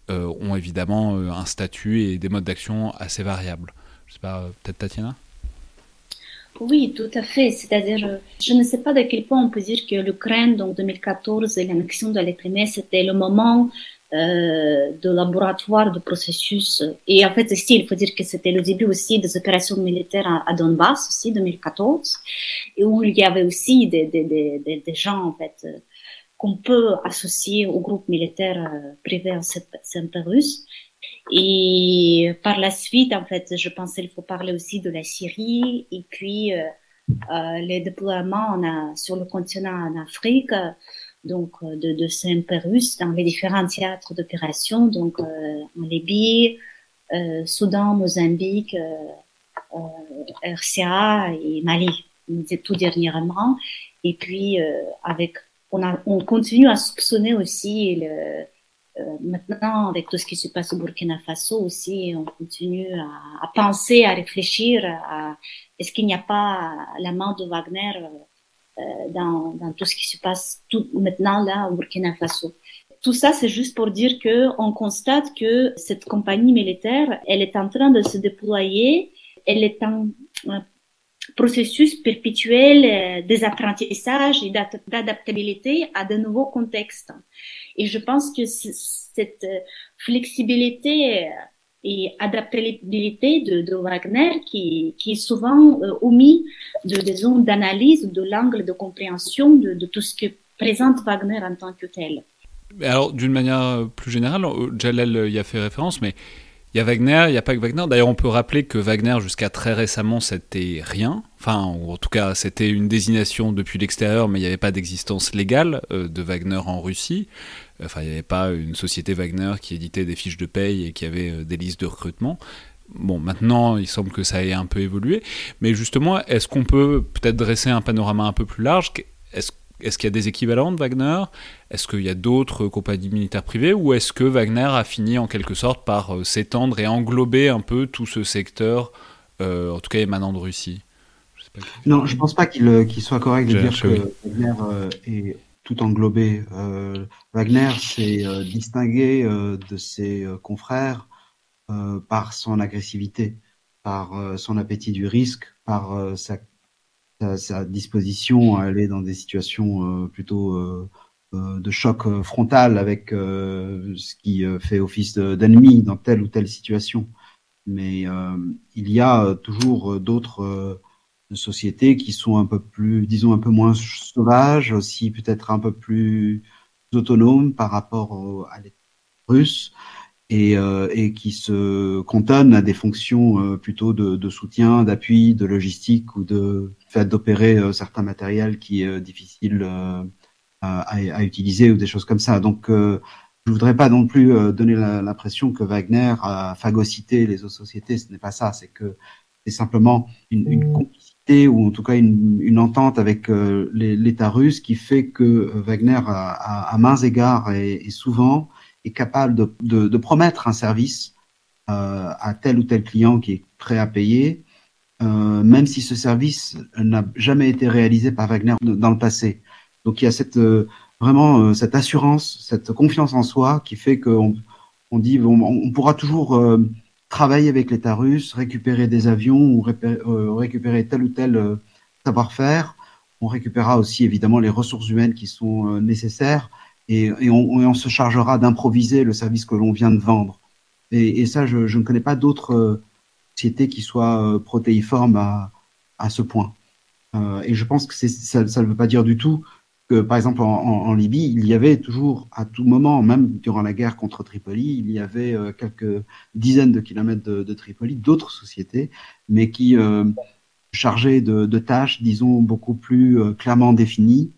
euh, ont évidemment euh, un statut et des modes d'action assez variables. Je sais pas, peut-être Tatiana? Oui, tout à fait. C'est-à-dire, je ne sais pas de quel point on peut dire que l'Ukraine, donc 2014, et l'annexion de la Crimée, c'était le moment euh, de laboratoire de processus. Et en fait, aussi, il faut dire que c'était le début aussi des opérations militaires à, Donbass, aussi, 2014, et où il y avait aussi des, des, des, des gens, en fait, qu'on peut associer au groupe militaire euh, privé en Saint-Russe. Et par la suite, en fait, je pense qu'il faut parler aussi de la Syrie et puis euh, euh les déploiements a, sur le continent en Afrique, donc euh, de, de Saint-Russe dans les différents théâtres d'opération, donc en Libye, Soudan, Mozambique, RCA et Mali, tout dernièrement. Et puis avec on, a, on continue à soupçonner aussi le, euh, maintenant avec tout ce qui se passe au Burkina Faso aussi, on continue à, à penser, à réfléchir à est-ce qu'il n'y a pas la main de Wagner euh, dans, dans, tout ce qui se passe tout, maintenant là au Burkina Faso? Tout ça, c'est juste pour dire que on constate que cette compagnie militaire, elle est en train de se déployer, elle est en processus perpétuel euh, des apprentissages et d'adaptabilité à de nouveaux contextes. Et je pense que cette flexibilité et adaptabilité de, Wagner qui, est souvent omis de, des zones d'analyse, de l'angle de compréhension de, de, tout ce que présente Wagner en tant que tel. Alors, d'une manière plus générale, Jalel y a fait référence, mais il y a Wagner, il n'y a pas que Wagner. D'ailleurs, on peut rappeler que Wagner, jusqu'à très récemment, c'était rien. Enfin, en tout cas, c'était une désignation depuis l'extérieur, mais il n'y avait pas d'existence légale euh, de Wagner en Russie. Enfin, il n'y avait pas une société Wagner qui éditait des fiches de paye et qui avait euh, des listes de recrutement. Bon, maintenant, il semble que ça ait un peu évolué. Mais justement, est-ce qu'on peut peut-être dresser un panorama un peu plus large? Est-ce qu'il y a des équivalents de Wagner? Est-ce qu'il y a d'autres compagnies militaires privées? Ou est-ce que Wagner a fini en quelque sorte par euh, s'étendre et englober un peu tout ce secteur, euh, en tout cas émanant de Russie? Non, je ne pense pas qu'il soit correct de dire que Wagner euh, est tout englobé. Wagner s'est distingué de ses confrères par son agressivité, par son appétit du risque, par sa sa, disposition à aller dans des situations euh, plutôt euh, euh, de choc frontal avec ce qui fait office d'ennemi dans telle ou telle situation. Mais il y a toujours d'autres sociétés qui sont un peu plus, disons, un peu moins sauvages, aussi peut-être un peu plus autonomes par rapport à l'État russe, et, euh, et, qui se cantonne à des fonctions euh, plutôt de, de soutien, d'appui, de logistique ou de fait d'opérer euh, certains matériels qui est difficile à, à, utiliser ou des choses comme ça. Donc, je voudrais pas non plus donner l'impression que Wagner a phagocyté les autres sociétés. Ce n'est pas ça. C'est que c'est simplement une, une, complicité ou en tout cas une, une entente avec l'État russe qui fait que Wagner, à, à mains égards et, et souvent, est capable de, de, de promettre un service euh, à tel ou tel client qui est prêt à payer, euh, même si ce service n'a jamais été réalisé par Wagner dans le passé. Donc il y a cette euh, vraiment euh, cette assurance, cette confiance en soi qui fait qu'on on dit on, on pourra toujours euh, travailler avec l'État russe, récupérer des avions ou récupérer tel ou tel savoir-faire. On récupérera aussi évidemment les ressources humaines qui sont nécessaires et, on, se chargera d'improviser le service que l'on vient de vendre. Et, ça, je, ne connais pas d'autres euh, sociétés qui soient euh, protéiformes à, ce point. Euh, et je pense que ça, ne veut pas dire du tout que, par exemple, en, Libye, il y avait toujours, à tout moment, même durant la guerre contre Tripoli, il y avait quelques dizaines de kilomètres de, Tripoli, d'autres sociétés, mais qui euh, chargeaient de, tâches, disons, beaucoup plus clairement définies,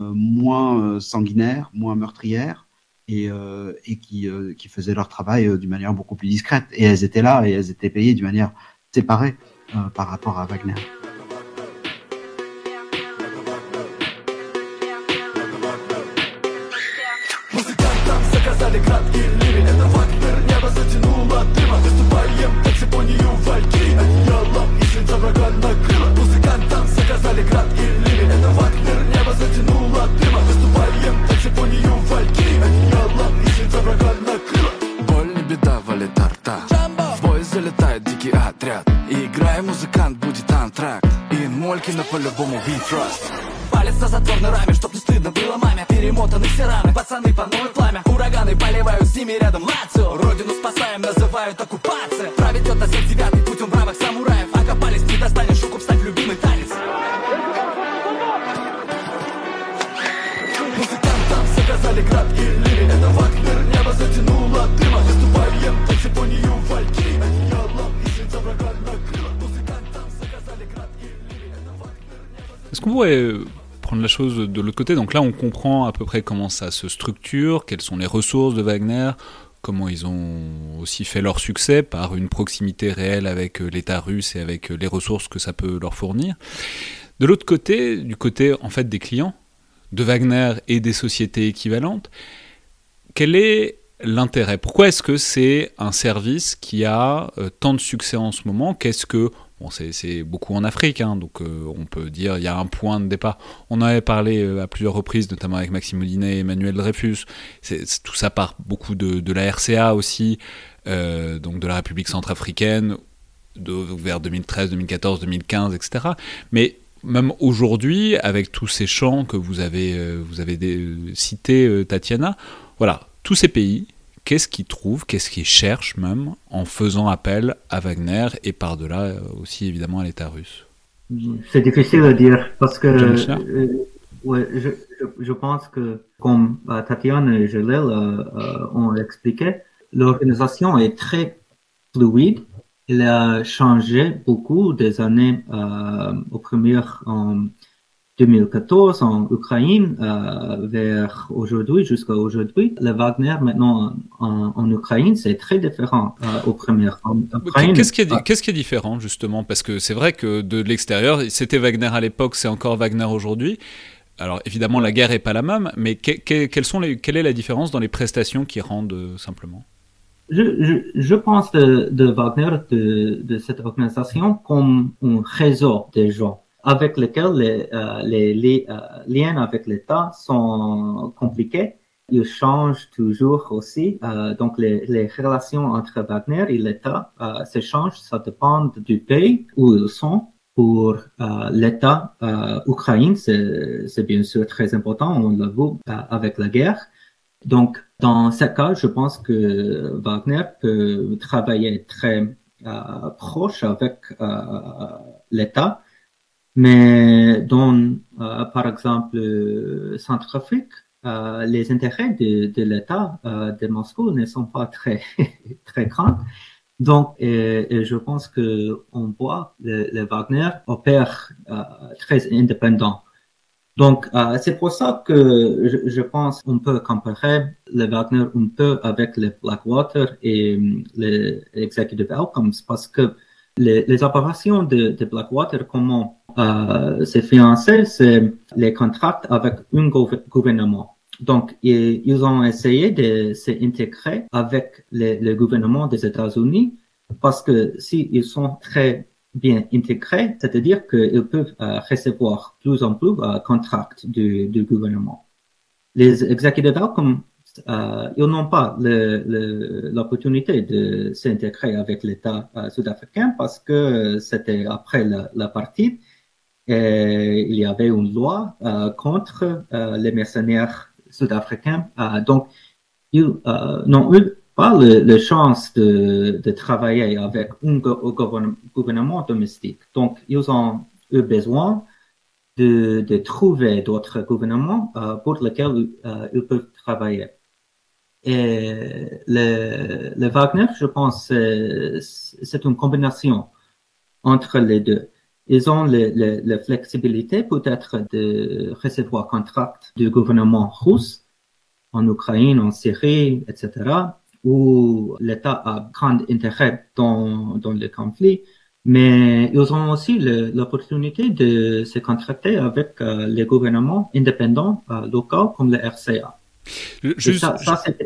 moins euh, sanguinaires, moins meurtrières, et, euh, qui, qui faisaient leur travail d'une manière beaucoup plus discrète. Et elles étaient là et elles étaient payées d'une manière séparée par rapport à Wagner. Кина по-любому we trust. Палец на затворной раме, чтоб не стыдно было маме. Перемотаны все раны, пацаны по новое пламя. Ураганы поливают с ними рядом Лацио. Родину спасаем, называют оккупация. Правит тет на 79 путем бравых самураев Окопались, qu'on pourrait euh, prendre la chose de l'autre côté. Donc là, on comprend à peu près comment ça se structure, quelles sont les ressources de Wagner, comment ils ont aussi fait leur succès par une proximité réelle avec euh, l'État russe et avec euh, les ressources que ça peut leur fournir. De l'autre côté, du côté en fait des clients de Wagner et des sociétés équivalentes, quel est l'intérêt? Pourquoi est-ce que c'est un service qui a tant de succès en ce moment? Qu'est-ce que C'est beaucoup en Afrique, hein, donc euh, on peut dire il y a un point de départ. On en avait parlé euh, à plusieurs reprises, notamment avec Maxime Molinet et Emmanuel Dreyfus. tout ça part beaucoup de, de la RCA aussi, euh, donc de la République centrafricaine, de, vers 2013, 2014, 2015, etc. Mais même aujourd'hui, avec tous ces champs que vous avez, vous avez cités, Tatiana, voilà, tous ces pays qu'est-ce qu'ils trouvent, qu'est-ce qu'ils cherchent même en faisant appel à Wagner et par-delà euh, aussi évidemment à l'État russe C'est difficile à dire parce que euh, ouais, je, je, pense que comme euh, Tatiana et Jalil ont expliqué, l'organisation est très fluide. Elle a changé beaucoup des années aux premières 2014 en Ukraine euh, vers aujourd'hui jusqu'à aujourd'hui. Le Wagner maintenant en, en Ukraine, c'est très différent euh, au premier. Qu'est-ce qui, est, qu'est-ce qui est différent justement? Parce que c'est vrai que de l'extérieur, c'était Wagner à l'époque, c'est encore Wagner aujourd'hui. Alors évidemment, la guerre est pas la même, mais que, sont les, quelle est la différence dans les prestations qui rendent euh, simplement? Je, je, je, pense de, de Wagner, de, de cette organisation, comme un réseau de gens avec lesquels les, euh, euh, liens avec l'État sont compliqués. Ils changent toujours aussi. Euh, donc, les, relations entre Wagner et l'État se changent. Ça dépend du pays où ils sont. Pour l'État euh, ukrainien, c'est bien sûr très important. On l'a vu avec la guerre. Donc, dans ce cas, je pense que Wagner peut travailler très proche avec l'État mais dans, euh, par exemple, euh, Centrafrique, euh, les intérêts de, de l'État de Moscou ne sont pas très, très grands. Donc, et, je pense que on voit le, le Wagner opère très indépendant. Donc, c'est pour ça que je, je, pense qu'on peut comparer le Wagner un peu avec le Blackwater et le Executive Outcomes parce que les, les opérations de, de Blackwater, comment euh, c'est financé, c'est les contrats avec un gouvernement. Donc, ils, ils ont essayé de s'intégrer avec le, gouvernement des États-Unis parce que s'ils sont très bien intégrés, c'est-à-dire qu'ils peuvent euh, recevoir plus en plus euh, contrats du, du gouvernement. Les exécuteurs comme euh, ils n'ont pas l'opportunité de s'intégrer avec l'État euh, sud-africain parce que c'était après la, partie et il y avait une loi euh, contre les mercenaires sud-africains. Donc, ils n'ont eu pas la chance de, de, travailler avec un gouvernement domestique. Donc, ils ont eu besoin de, de trouver d'autres gouvernements pour lesquels ils peuvent travailler. Et le, le Wagner, je pense, c'est une combinaison entre les deux. Ils ont la flexibilité peut-être de recevoir contrat du gouvernement russe en Ukraine, en Syrie, etc., où l'État a grand intérêt dans, dans le conflit, mais ils ont aussi l'opportunité de se contracter avec euh, les gouvernements indépendants euh, locaux comme le RCA. Juste, ça, ça c'est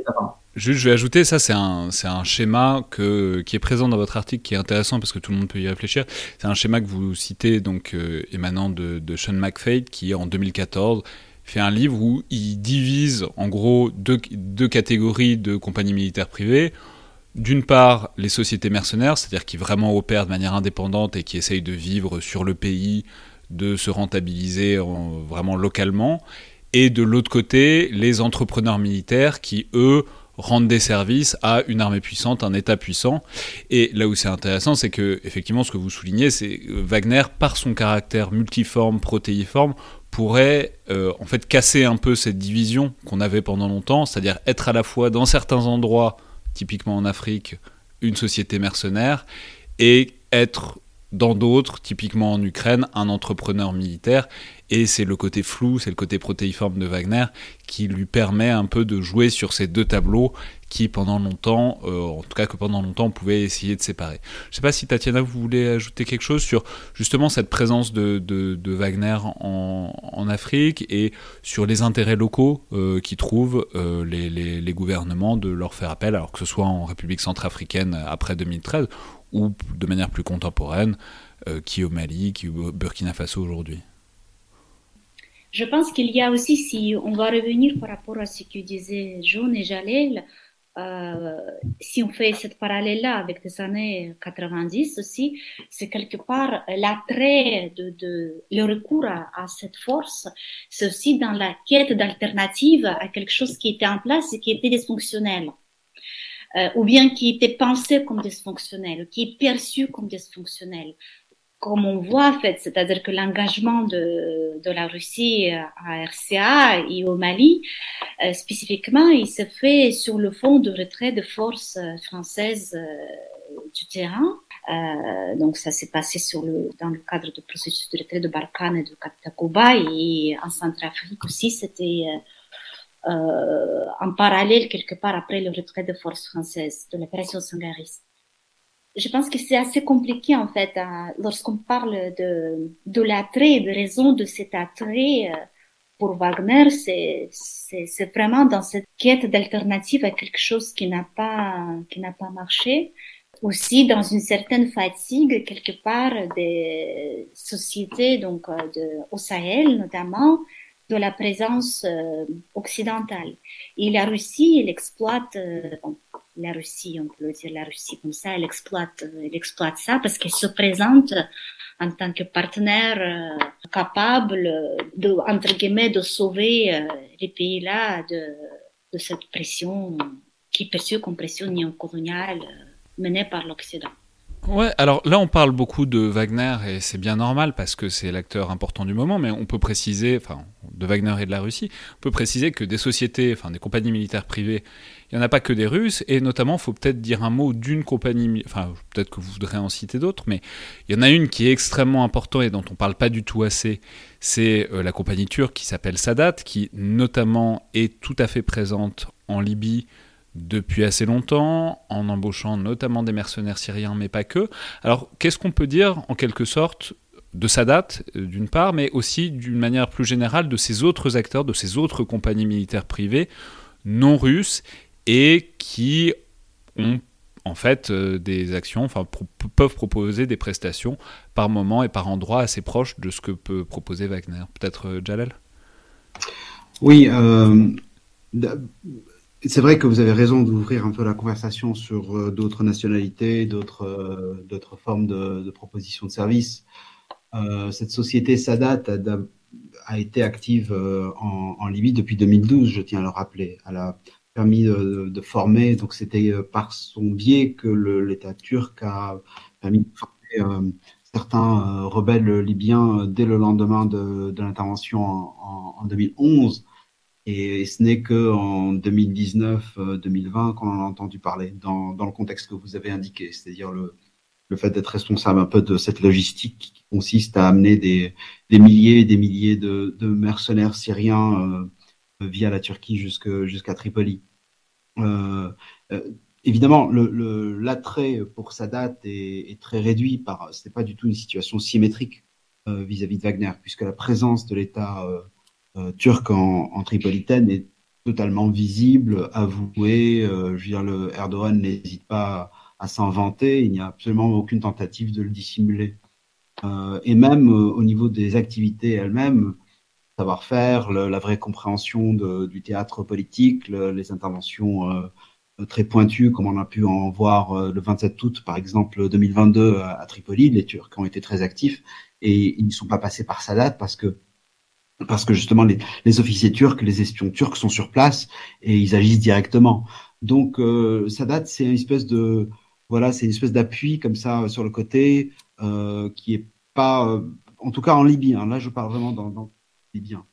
Juste, je vais ajouter, ça c'est un, c'est un schéma que, qui est présent dans votre article, qui est intéressant parce que tout le monde peut y réfléchir. C'est un schéma que vous citez, donc euh, émanant de, de Sean McFate, qui en 2014 fait un livre où il divise en gros deux, deux catégories de compagnies militaires privées. D'une part, les sociétés mercenaires, c'est-à-dire qui vraiment opèrent de manière indépendante et qui essayent de vivre sur le pays, de se rentabiliser en, vraiment localement. Et de l'autre côté, les entrepreneurs militaires qui, eux, rendent des services à une armée puissante, un État puissant. Et là où c'est intéressant, c'est que effectivement, ce que vous soulignez, c'est Wagner, par son caractère multiforme, protéiforme, pourrait euh, en fait casser un peu cette division qu'on avait pendant longtemps, c'est-à-dire être à la fois dans certains endroits, typiquement en Afrique, une société mercenaire, et être dans d'autres, typiquement en Ukraine, un entrepreneur militaire. Et c'est le côté flou, c'est le côté protéiforme de Wagner qui lui permet un peu de jouer sur ces deux tableaux qui pendant longtemps, euh, en tout cas que pendant longtemps, on pouvait essayer de séparer. Je ne sais pas si Tatiana, vous voulez ajouter quelque chose sur justement cette présence de, Wagner en, Afrique et sur les intérêts locaux euh, qui trouvent euh, les, les, gouvernements de leur faire appel, alors que ce soit en République centrafricaine après 2013 ou de manière plus contemporaine, qui au Mali, qui au Burkina Faso aujourd'hui. Je pense qu'il y a aussi, si on va revenir par rapport à ce que disaient Jaune et Jalel, euh, si on fait cette parallèle-là avec les années 90 aussi, c'est quelque part l'attrait de, de, le recours à, à cette force, c'est aussi dans la quête d'alternative à quelque chose qui était en place et qui était dysfonctionnel. ou bien qui était pensé comme dysfonctionnel, qui est perçu comme dysfonctionnel comme on voit, en fait, c'est-à-dire que l'engagement de, de la Russie à RCA et au Mali, euh, spécifiquement, il se fait sur le fond de retrait de forces euh, françaises euh, du terrain. Euh, donc ça s'est passé sur le, dans le cadre du processus de retrait de Barkhane et de Takuba et en Centrafrique aussi, c'était euh, en parallèle quelque part après le retrait de forces françaises de l'opération Sangaris je pense que c'est assez compliqué en fait lorsqu'on parle de, de l'attrait, de raison de cet attrait euh, pour Wagner, c'est, c'est, c'est vraiment dans cette quête d'alternative à quelque chose qui n'a pas, qui n'a pas marché. Aussi dans une certaine fatigue quelque part des sociétés donc euh, de, au Sahel notamment de la présence euh, occidentale. Et la Russie, elle exploite, euh, la Russie, on peut dire la Russie comme ça, elle exploite, euh, elle exploite ça parce qu'elle se présente en tant que partenaire capable de, entre guillemets, de sauver les pays-là de, de cette pression qui est perçue comme pression néocoloniale menée par l'Occident. Ouais, alors là on parle beaucoup de Wagner et c'est bien normal parce que c'est l'acteur important du moment, mais on peut préciser, enfin de Wagner et de la Russie, on peut préciser que des sociétés, enfin des compagnies militaires privées, il n'y en a pas que des Russes, et notamment faut peut-être dire un mot d'une compagnie, enfin peut-être que vous voudrez en citer d'autres, mais il y en a une qui est extrêmement importante et dont on parle pas du tout assez, c'est euh, la compagnie turque qui s'appelle Sadat, qui notamment est tout à fait présente en Libye, depuis assez longtemps, en embauchant notamment des mercenaires syriens, mais pas que. Alors, qu'est-ce qu'on peut dire, en quelque sorte, de Sadat, euh, d'une part, mais aussi d'une manière plus générale de ces autres acteurs, de ces autres compagnies militaires privées non russes et qui ont en fait euh, des actions, enfin peuvent proposer des prestations par moment et par endroit assez proches de ce que peut proposer Wagner. Peut-être euh, Jalal? Oui, c'est vrai que vous avez raison d'ouvrir un peu la conversation sur euh, d'autres nationalités, d'autres euh, formes de, propositions de services. Euh, cette société Sadat a, a été active euh, en, Libye depuis 2012, je tiens à le rappeler. Elle a permis de, de former, donc c'était par son biais que l'État turc a permis de former certains rebelles libyens dès le lendemain de, de l'intervention en, en, en 2011. Et ce n'est qu'en 2019-2020 qu'on en a entendu parler, dans, le contexte que vous avez indiqué, c'est-à-dire le, fait d'être responsable un peu de cette logistique qui consiste à amener des, milliers et des milliers de, mercenaires syriens euh, via la Turquie jusqu'à Tripoli. Euh, euh, évidemment, l'attrait pour Sadat est, est, très réduit par. Ce n'est pas du tout une situation symétrique euh, vis-à-vis -vis de Wagner, puisque la présence de l'État euh, euh, turque en, en, Tripolitaine est totalement visible, avoué. Euh, je veux dire, le Erdogan n'hésite pas à, à s'en vanter. Il n'y a absolument aucune tentative de le dissimuler. Euh, et même euh, au niveau des activités elles-mêmes, savoir-faire, la vraie compréhension de, du théâtre politique, le, les interventions euh, très pointues, comme on a pu en voir euh, le 27 août, par exemple 2022 à, à Tripoli. Les Turcs ont été très actifs et ils ne sont pas passés par Sadat parce que parce que justement les, les, officiers turcs, les espions turcs sont sur place et ils agissent directement. Donc euh, Sadat, c'est une espèce de voilà, c'est une espèce d'appui comme ça sur le côté euh, qui est pas, euh, en tout cas en Libye. Hein, là, je parle vraiment dans, dans libyen.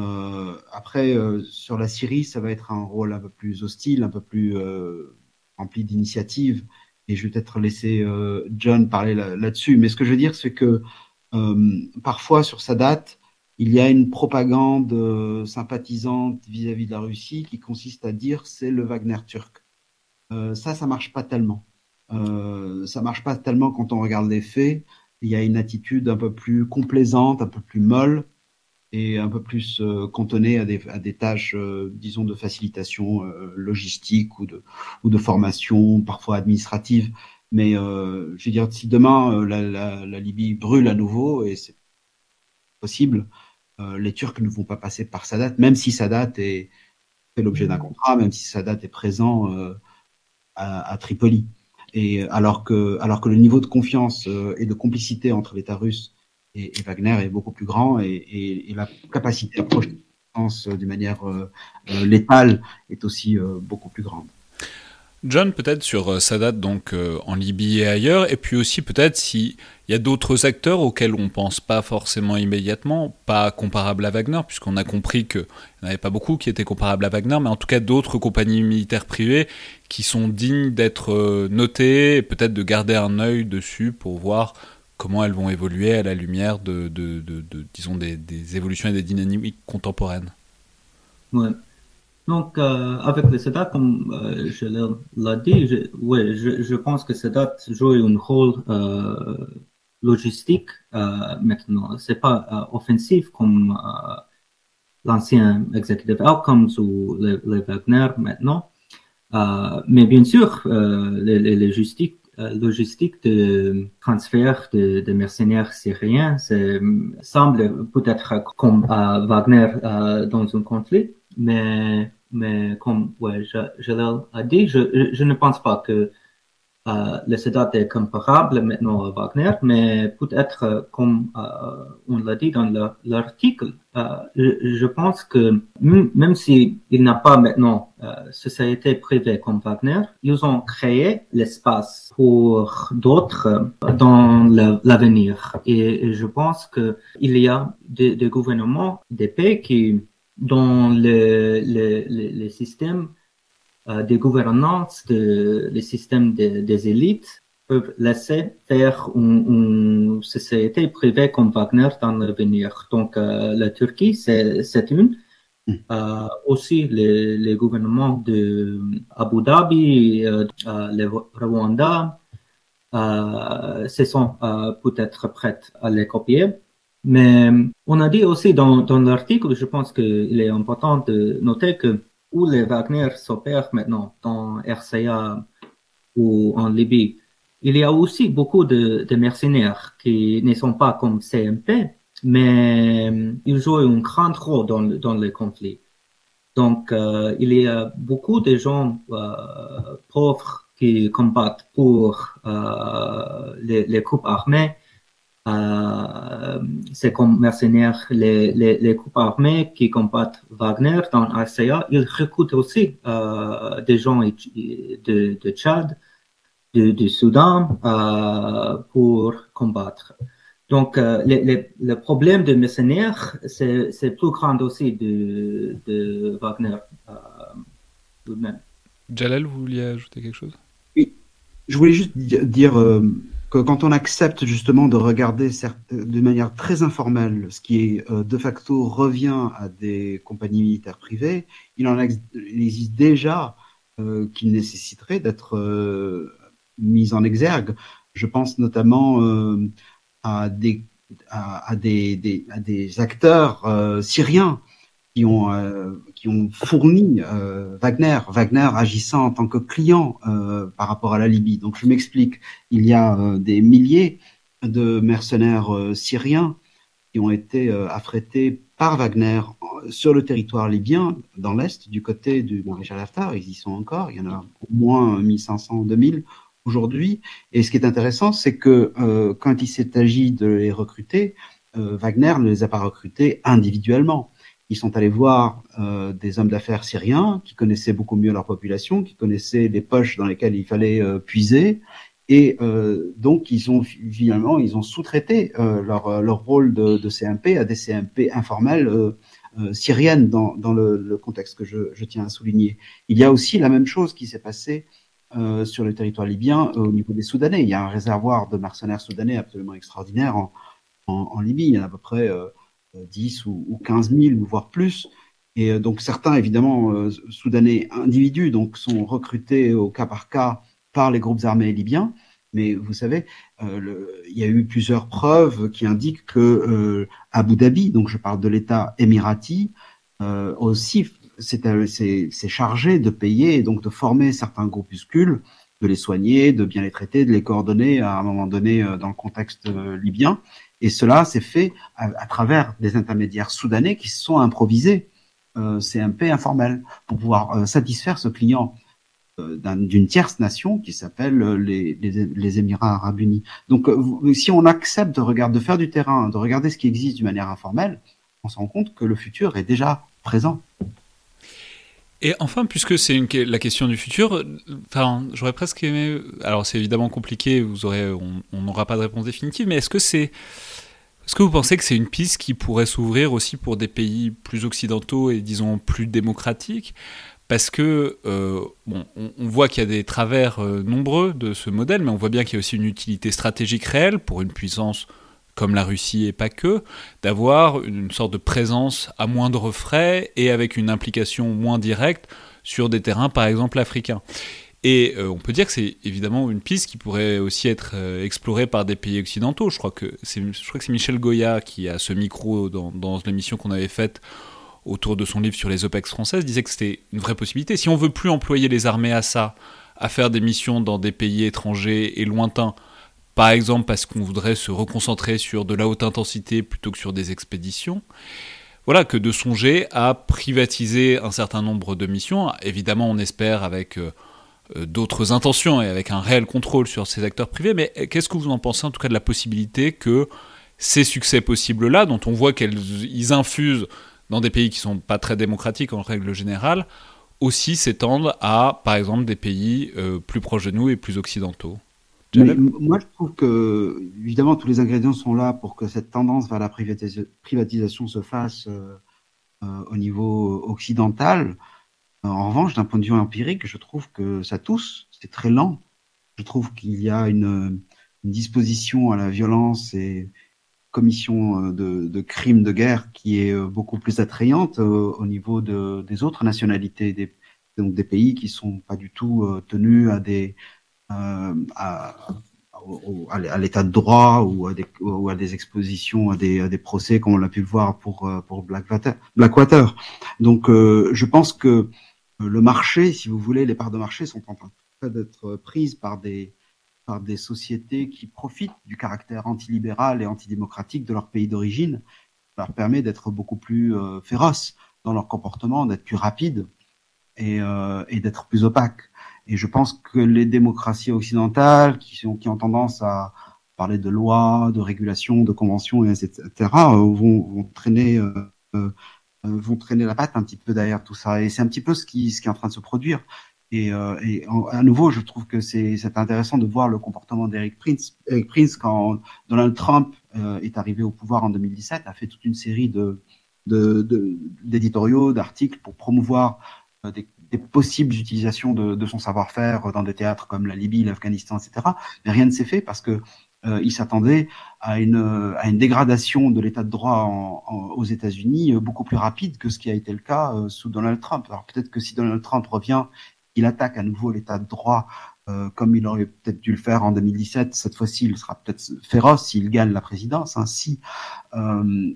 Euh, après, euh, sur la Syrie, ça va être un rôle un peu plus hostile, un peu plus euh, rempli d'initiatives. Et je vais peut-être laisser John parler là-dessus. Là Mais ce que je veux dire, c'est que parfois sur Sadat, il y a une propagande euh, sympathisante vis-à-vis -vis de la Russie qui consiste à dire c'est le Wagner turc. Euh, ça, ça marche pas tellement. Euh, ça marche pas tellement quand on regarde les faits. Il y a une attitude un peu plus complaisante, un peu plus molle et un peu plus euh, cantonnée à des, tâches, euh, disons, de facilitation logistique ou de, formation, parfois administrative. Mais je veux dire, si demain la, Libye brûle à nouveau, et c'est possible, les Turcs ne vont pas passer par Sadat, même si Sadat est fait l'objet d'un contrat, même si Sadat est présent euh, à, à, Tripoli. Et alors que, alors que le niveau de confiance euh, et de complicité entre l'État russe et, et, Wagner est beaucoup plus grand et, et, et la capacité à projeter d'une manière létale est aussi beaucoup plus grande. John, peut-être sur Sadat donc en Libye et ailleurs, et puis aussi peut-être s'il y a d'autres acteurs auxquels on pense pas forcément immédiatement, pas comparables à Wagner, puisqu'on a compris qu'il n'y en avait pas beaucoup qui étaient comparables à Wagner, mais en tout cas d'autres compagnies militaires privées qui sont dignes d'être notées et peut-être de garder un œil dessus pour voir comment elles vont évoluer à la lumière de, disons, des, évolutions et des dynamiques contemporaines. Donc, euh, avec le SEDAT, comme euh, je l'ai dit, je, ouais, je, je, pense que SEDAT joue un rôle euh, logistique euh, maintenant. C'est pas euh, offensif comme euh, l'ancien Executive Outcomes ou les, Wagner maintenant. mais bien sûr, les, les, les euh, logistique de transfert de, de mercenaires syriens semble peut-être comme Wagner dans un conflit, mais, mais comme ouais, je, je l'ai dit, je, je ne pense pas que euh, le Sadat est comparable maintenant à Wagner, mais peut-être, euh, comme euh, on l'a dit dans l'article, je, pense que même s'il n'a pas maintenant société privée comme Wagner, ils ont créé l'espace pour d'autres dans l'avenir. Et, je pense que il y a des, gouvernements, des pays qui, dans le, le, le système euh, des gouvernances, de, les systèmes des élites peuvent laisser faire une, société privée comme Wagner dans l'avenir. Donc euh, la Turquie, c'est une. Hmm. Euh, aussi les, les, gouvernements de Abu Dhabi, euh, le Rwanda, euh, se sont peut-être prêts à les copier. Mais on a dit aussi dans, dans l'article, je pense qu'il est important de noter que où les Wagner s'opèrent maintenant, dans RCA ou en Libye, il y a aussi beaucoup de, mercenaires qui ne sont pas comme CMP, mais euh, ils jouent un grand rôle dans, dans le conflit. Donc, euh, il y a beaucoup de gens euh, pauvres qui combattent pour les, les groupes armés euh, c'est comme mercenaires, les, les, les groupes armés qui combattent Wagner dans RCA, ils recrutent aussi euh, des gens de, de Tchad, du, du Soudan euh, pour combattre. Donc, euh, le problème de mercenaires, c'est plus grand aussi de, de Wagner euh, même Jalal, vous vouliez ajouter quelque chose? Oui, je voulais juste dire euh, que quand on accepte justement de regarder de manière très informelle ce qui est euh, de facto revient à des compagnies militaires privées, il en existe déjà euh, qui nécessiterait d'être euh, mis en exergue. Je pense notamment euh, à des, acteurs euh, syriens qui ont, euh, ont fourni euh, Wagner, Wagner agissant en tant que client euh, par rapport à la Libye. Donc je m'explique, il y a des milliers de mercenaires syriens qui ont été affrétés par Wagner sur le territoire libyen, dans l'Est, du côté du maréchal Haftar, ils y sont encore, il y en a au moins 1500, 2000 aujourd'hui. Et ce qui est intéressant, c'est que euh, quand il s'est agi de les recruter, euh, Wagner ne les a pas recrutés individuellement. Ils sont allés voir euh, des hommes d'affaires syriens qui connaissaient beaucoup mieux leur population, qui connaissaient les poches dans lesquelles il fallait euh, puiser, et euh, donc ils ont finalement ils ont sous-traité euh, leur, euh, leur rôle de, de, CMP à des CMP informelles syriennes dans, dans le, le, contexte que je, je, tiens à souligner. Il y a aussi la même chose qui s'est passée sur le territoire libyen au niveau des Soudanais. Il y a un réservoir de mercenaires soudanais absolument extraordinaire en, en, en Libye. Il y en a à peu près 10 ou, ou 15 000, voire plus. Et euh, donc certains, évidemment, euh, soudanais individus, donc sont recrutés au cas par cas par les groupes armés libyens. Mais vous savez, euh, il y a eu plusieurs preuves qui indiquent que Abu Dhabi, donc je parle de l'État émirati, aussi c'est chargé de payer et donc de former certains groupuscules, de les soigner, de bien les traiter, de les coordonner à un moment donné dans le contexte libyen. Et cela s'est fait à, travers des intermédiaires soudanais qui se sont improvisés euh, CMP informel pour pouvoir euh, satisfaire ce client euh, d'une tierce nation qui s'appelle euh, les, Émirats arabes unis. Donc si on accepte de, de faire du terrain, de regarder ce qui existe d'une manière informelle, on se rend compte que le futur est déjà présent. Et enfin, puisque c'est la question du futur, enfin, j'aurais presque aimé. Alors, c'est évidemment compliqué, vous aurez, on n'aura pas de réponse définitive, mais est-ce que c'est. Est-ce que vous pensez que c'est une piste qui pourrait s'ouvrir aussi pour des pays plus occidentaux et disons plus démocratiques? Parce que euh, bon, on, voit qu'il y a des travers euh, nombreux de ce modèle, mais on voit bien qu'il y a aussi une utilité stratégique réelle pour une puissance comme la Russie et pas que, d'avoir une sorte de présence à moindre frais et avec une implication moins directe sur des terrains, par exemple, africains. Et euh, on peut dire que c'est évidemment une piste qui pourrait aussi être euh, explorée par des pays occidentaux. Je crois que c'est, Michel Goya qui a ce micro dans, dans l'émission qu'on avait faite autour de son livre sur les OPEX françaises, disait que c'était une vraie possibilité. Si on veut plus employer les armées à ça, à faire des missions dans des pays étrangers et lointains, par exemple parce qu'on voudrait se reconcentrer sur de la haute intensité plutôt que sur des expéditions. Voilà, que de songer à privatiser un certain nombre de missions. Évidemment, on espère avec euh, euh, d'autres intentions et avec un réel contrôle sur ces acteurs privés, mais euh, qu'est-ce que vous en pensez en tout cas de la possibilité que ces succès possibles-là, dont on voit qu'ils infusent dans des pays qui ne sont pas très démocratiques en règle générale, aussi s'étendent à, par exemple, des pays plus proches de nous et plus occidentaux? Moi, je trouve que, évidemment, tous les ingrédients sont là pour que cette tendance vers la privatisation se fasse euh, euh, au niveau occidental. En revanche, d'un point de vue empirique, je trouve que ça tousse, c'est très lent. Je trouve qu'il y a une, disposition à la violence et commission euh, de, crimes de guerre qui est beaucoup plus attrayante au niveau des autres nationalités, des, donc des pays qui sont pas du tout tenus à des euh, à, à l'état de droit ou à des, ou à des expositions, à des, à des procès, comme on l'a pu le voir pour, euh, pour Blackwater. Donc, euh, je pense que le marché, si vous voulez, les parts de marché sont en train d'être prises par des, par des sociétés qui profitent du caractère antilibéral et antidémocratique de leur pays d'origine, leur permet d'être beaucoup plus féroces dans leur comportement, d'être plus rapides et, et d'être plus opaques. Et je pense que les démocraties occidentales, qui, sont, qui ont tendance à parler de lois, de régulations, de conventions, etc., euh, vont, vont traîner, euh, euh, vont traîner la patte un petit peu derrière tout ça. Et c'est un petit peu ce qui, ce qui est en train de se produire. Et, euh, et à nouveau, je trouve que c'est intéressant de voir le comportement d'Eric Prince. Eric Prince, quand Donald Trump euh, est arrivé au pouvoir en 2017, a fait toute une série d'éditoriaux, de, d'articles pour promouvoir des possibles utilisations de, son savoir-faire dans des théâtres comme la Libye, l'Afghanistan, etc. Mais rien ne s'est fait parce que euh, s'attendait à une, à une dégradation de l'état de droit aux États-Unis euh, beaucoup plus rapide que ce qui a été le cas euh, sous Donald Trump. Alors peut-être que si Donald Trump revient, il attaque à nouveau l'état de droit comme il aurait peut-être dû le faire en 2017. Cette fois-ci, il sera peut-être féroce s'il gagne la présidence. Hein,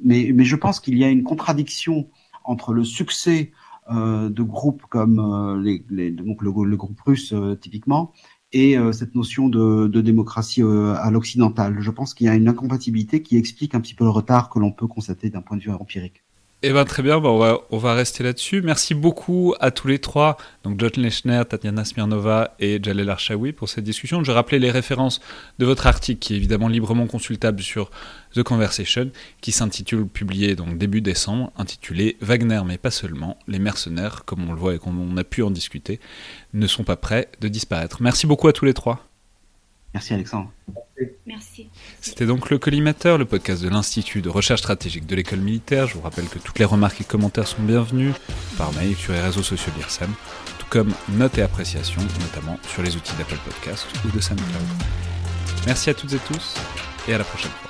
mais, mais je pense qu'il y a une contradiction entre le succès de groupes comme euh, donc le, le, groupe russe euh, typiquement et cette notion de, de démocratie à l'occidental. Je pense qu'il y a une incompatibilité qui explique un petit peu le retard que l'on peut constater d'un point de vue empirique. Eh ben très bien, on, va, on va rester là-dessus. Merci beaucoup à tous les trois, donc John Lechner, Tatiana Smirnova et Jalel Archaoui pour cette discussion. Je rappelais les références de votre article qui est évidemment librement consultable sur The Conversation, qui s'intitule, publié donc début décembre, intitulé Wagner, mais pas seulement, les mercenaires, comme on le voit et comme on a pu en discuter, ne sont pas prêts de disparaître. Merci beaucoup à tous les trois. Merci Alexandre. Merci. C'était donc le Collimateur, le podcast de l'Institut de recherche stratégique de l'école militaire. Je vous rappelle que toutes les remarques et commentaires sont bienvenus par mail sur les réseaux sociaux d'IRSEM, tout comme notes et appréciations, notamment sur les outils d'Apple Podcast ou de SoundCloud. Merci à toutes et tous et à la prochaine fois.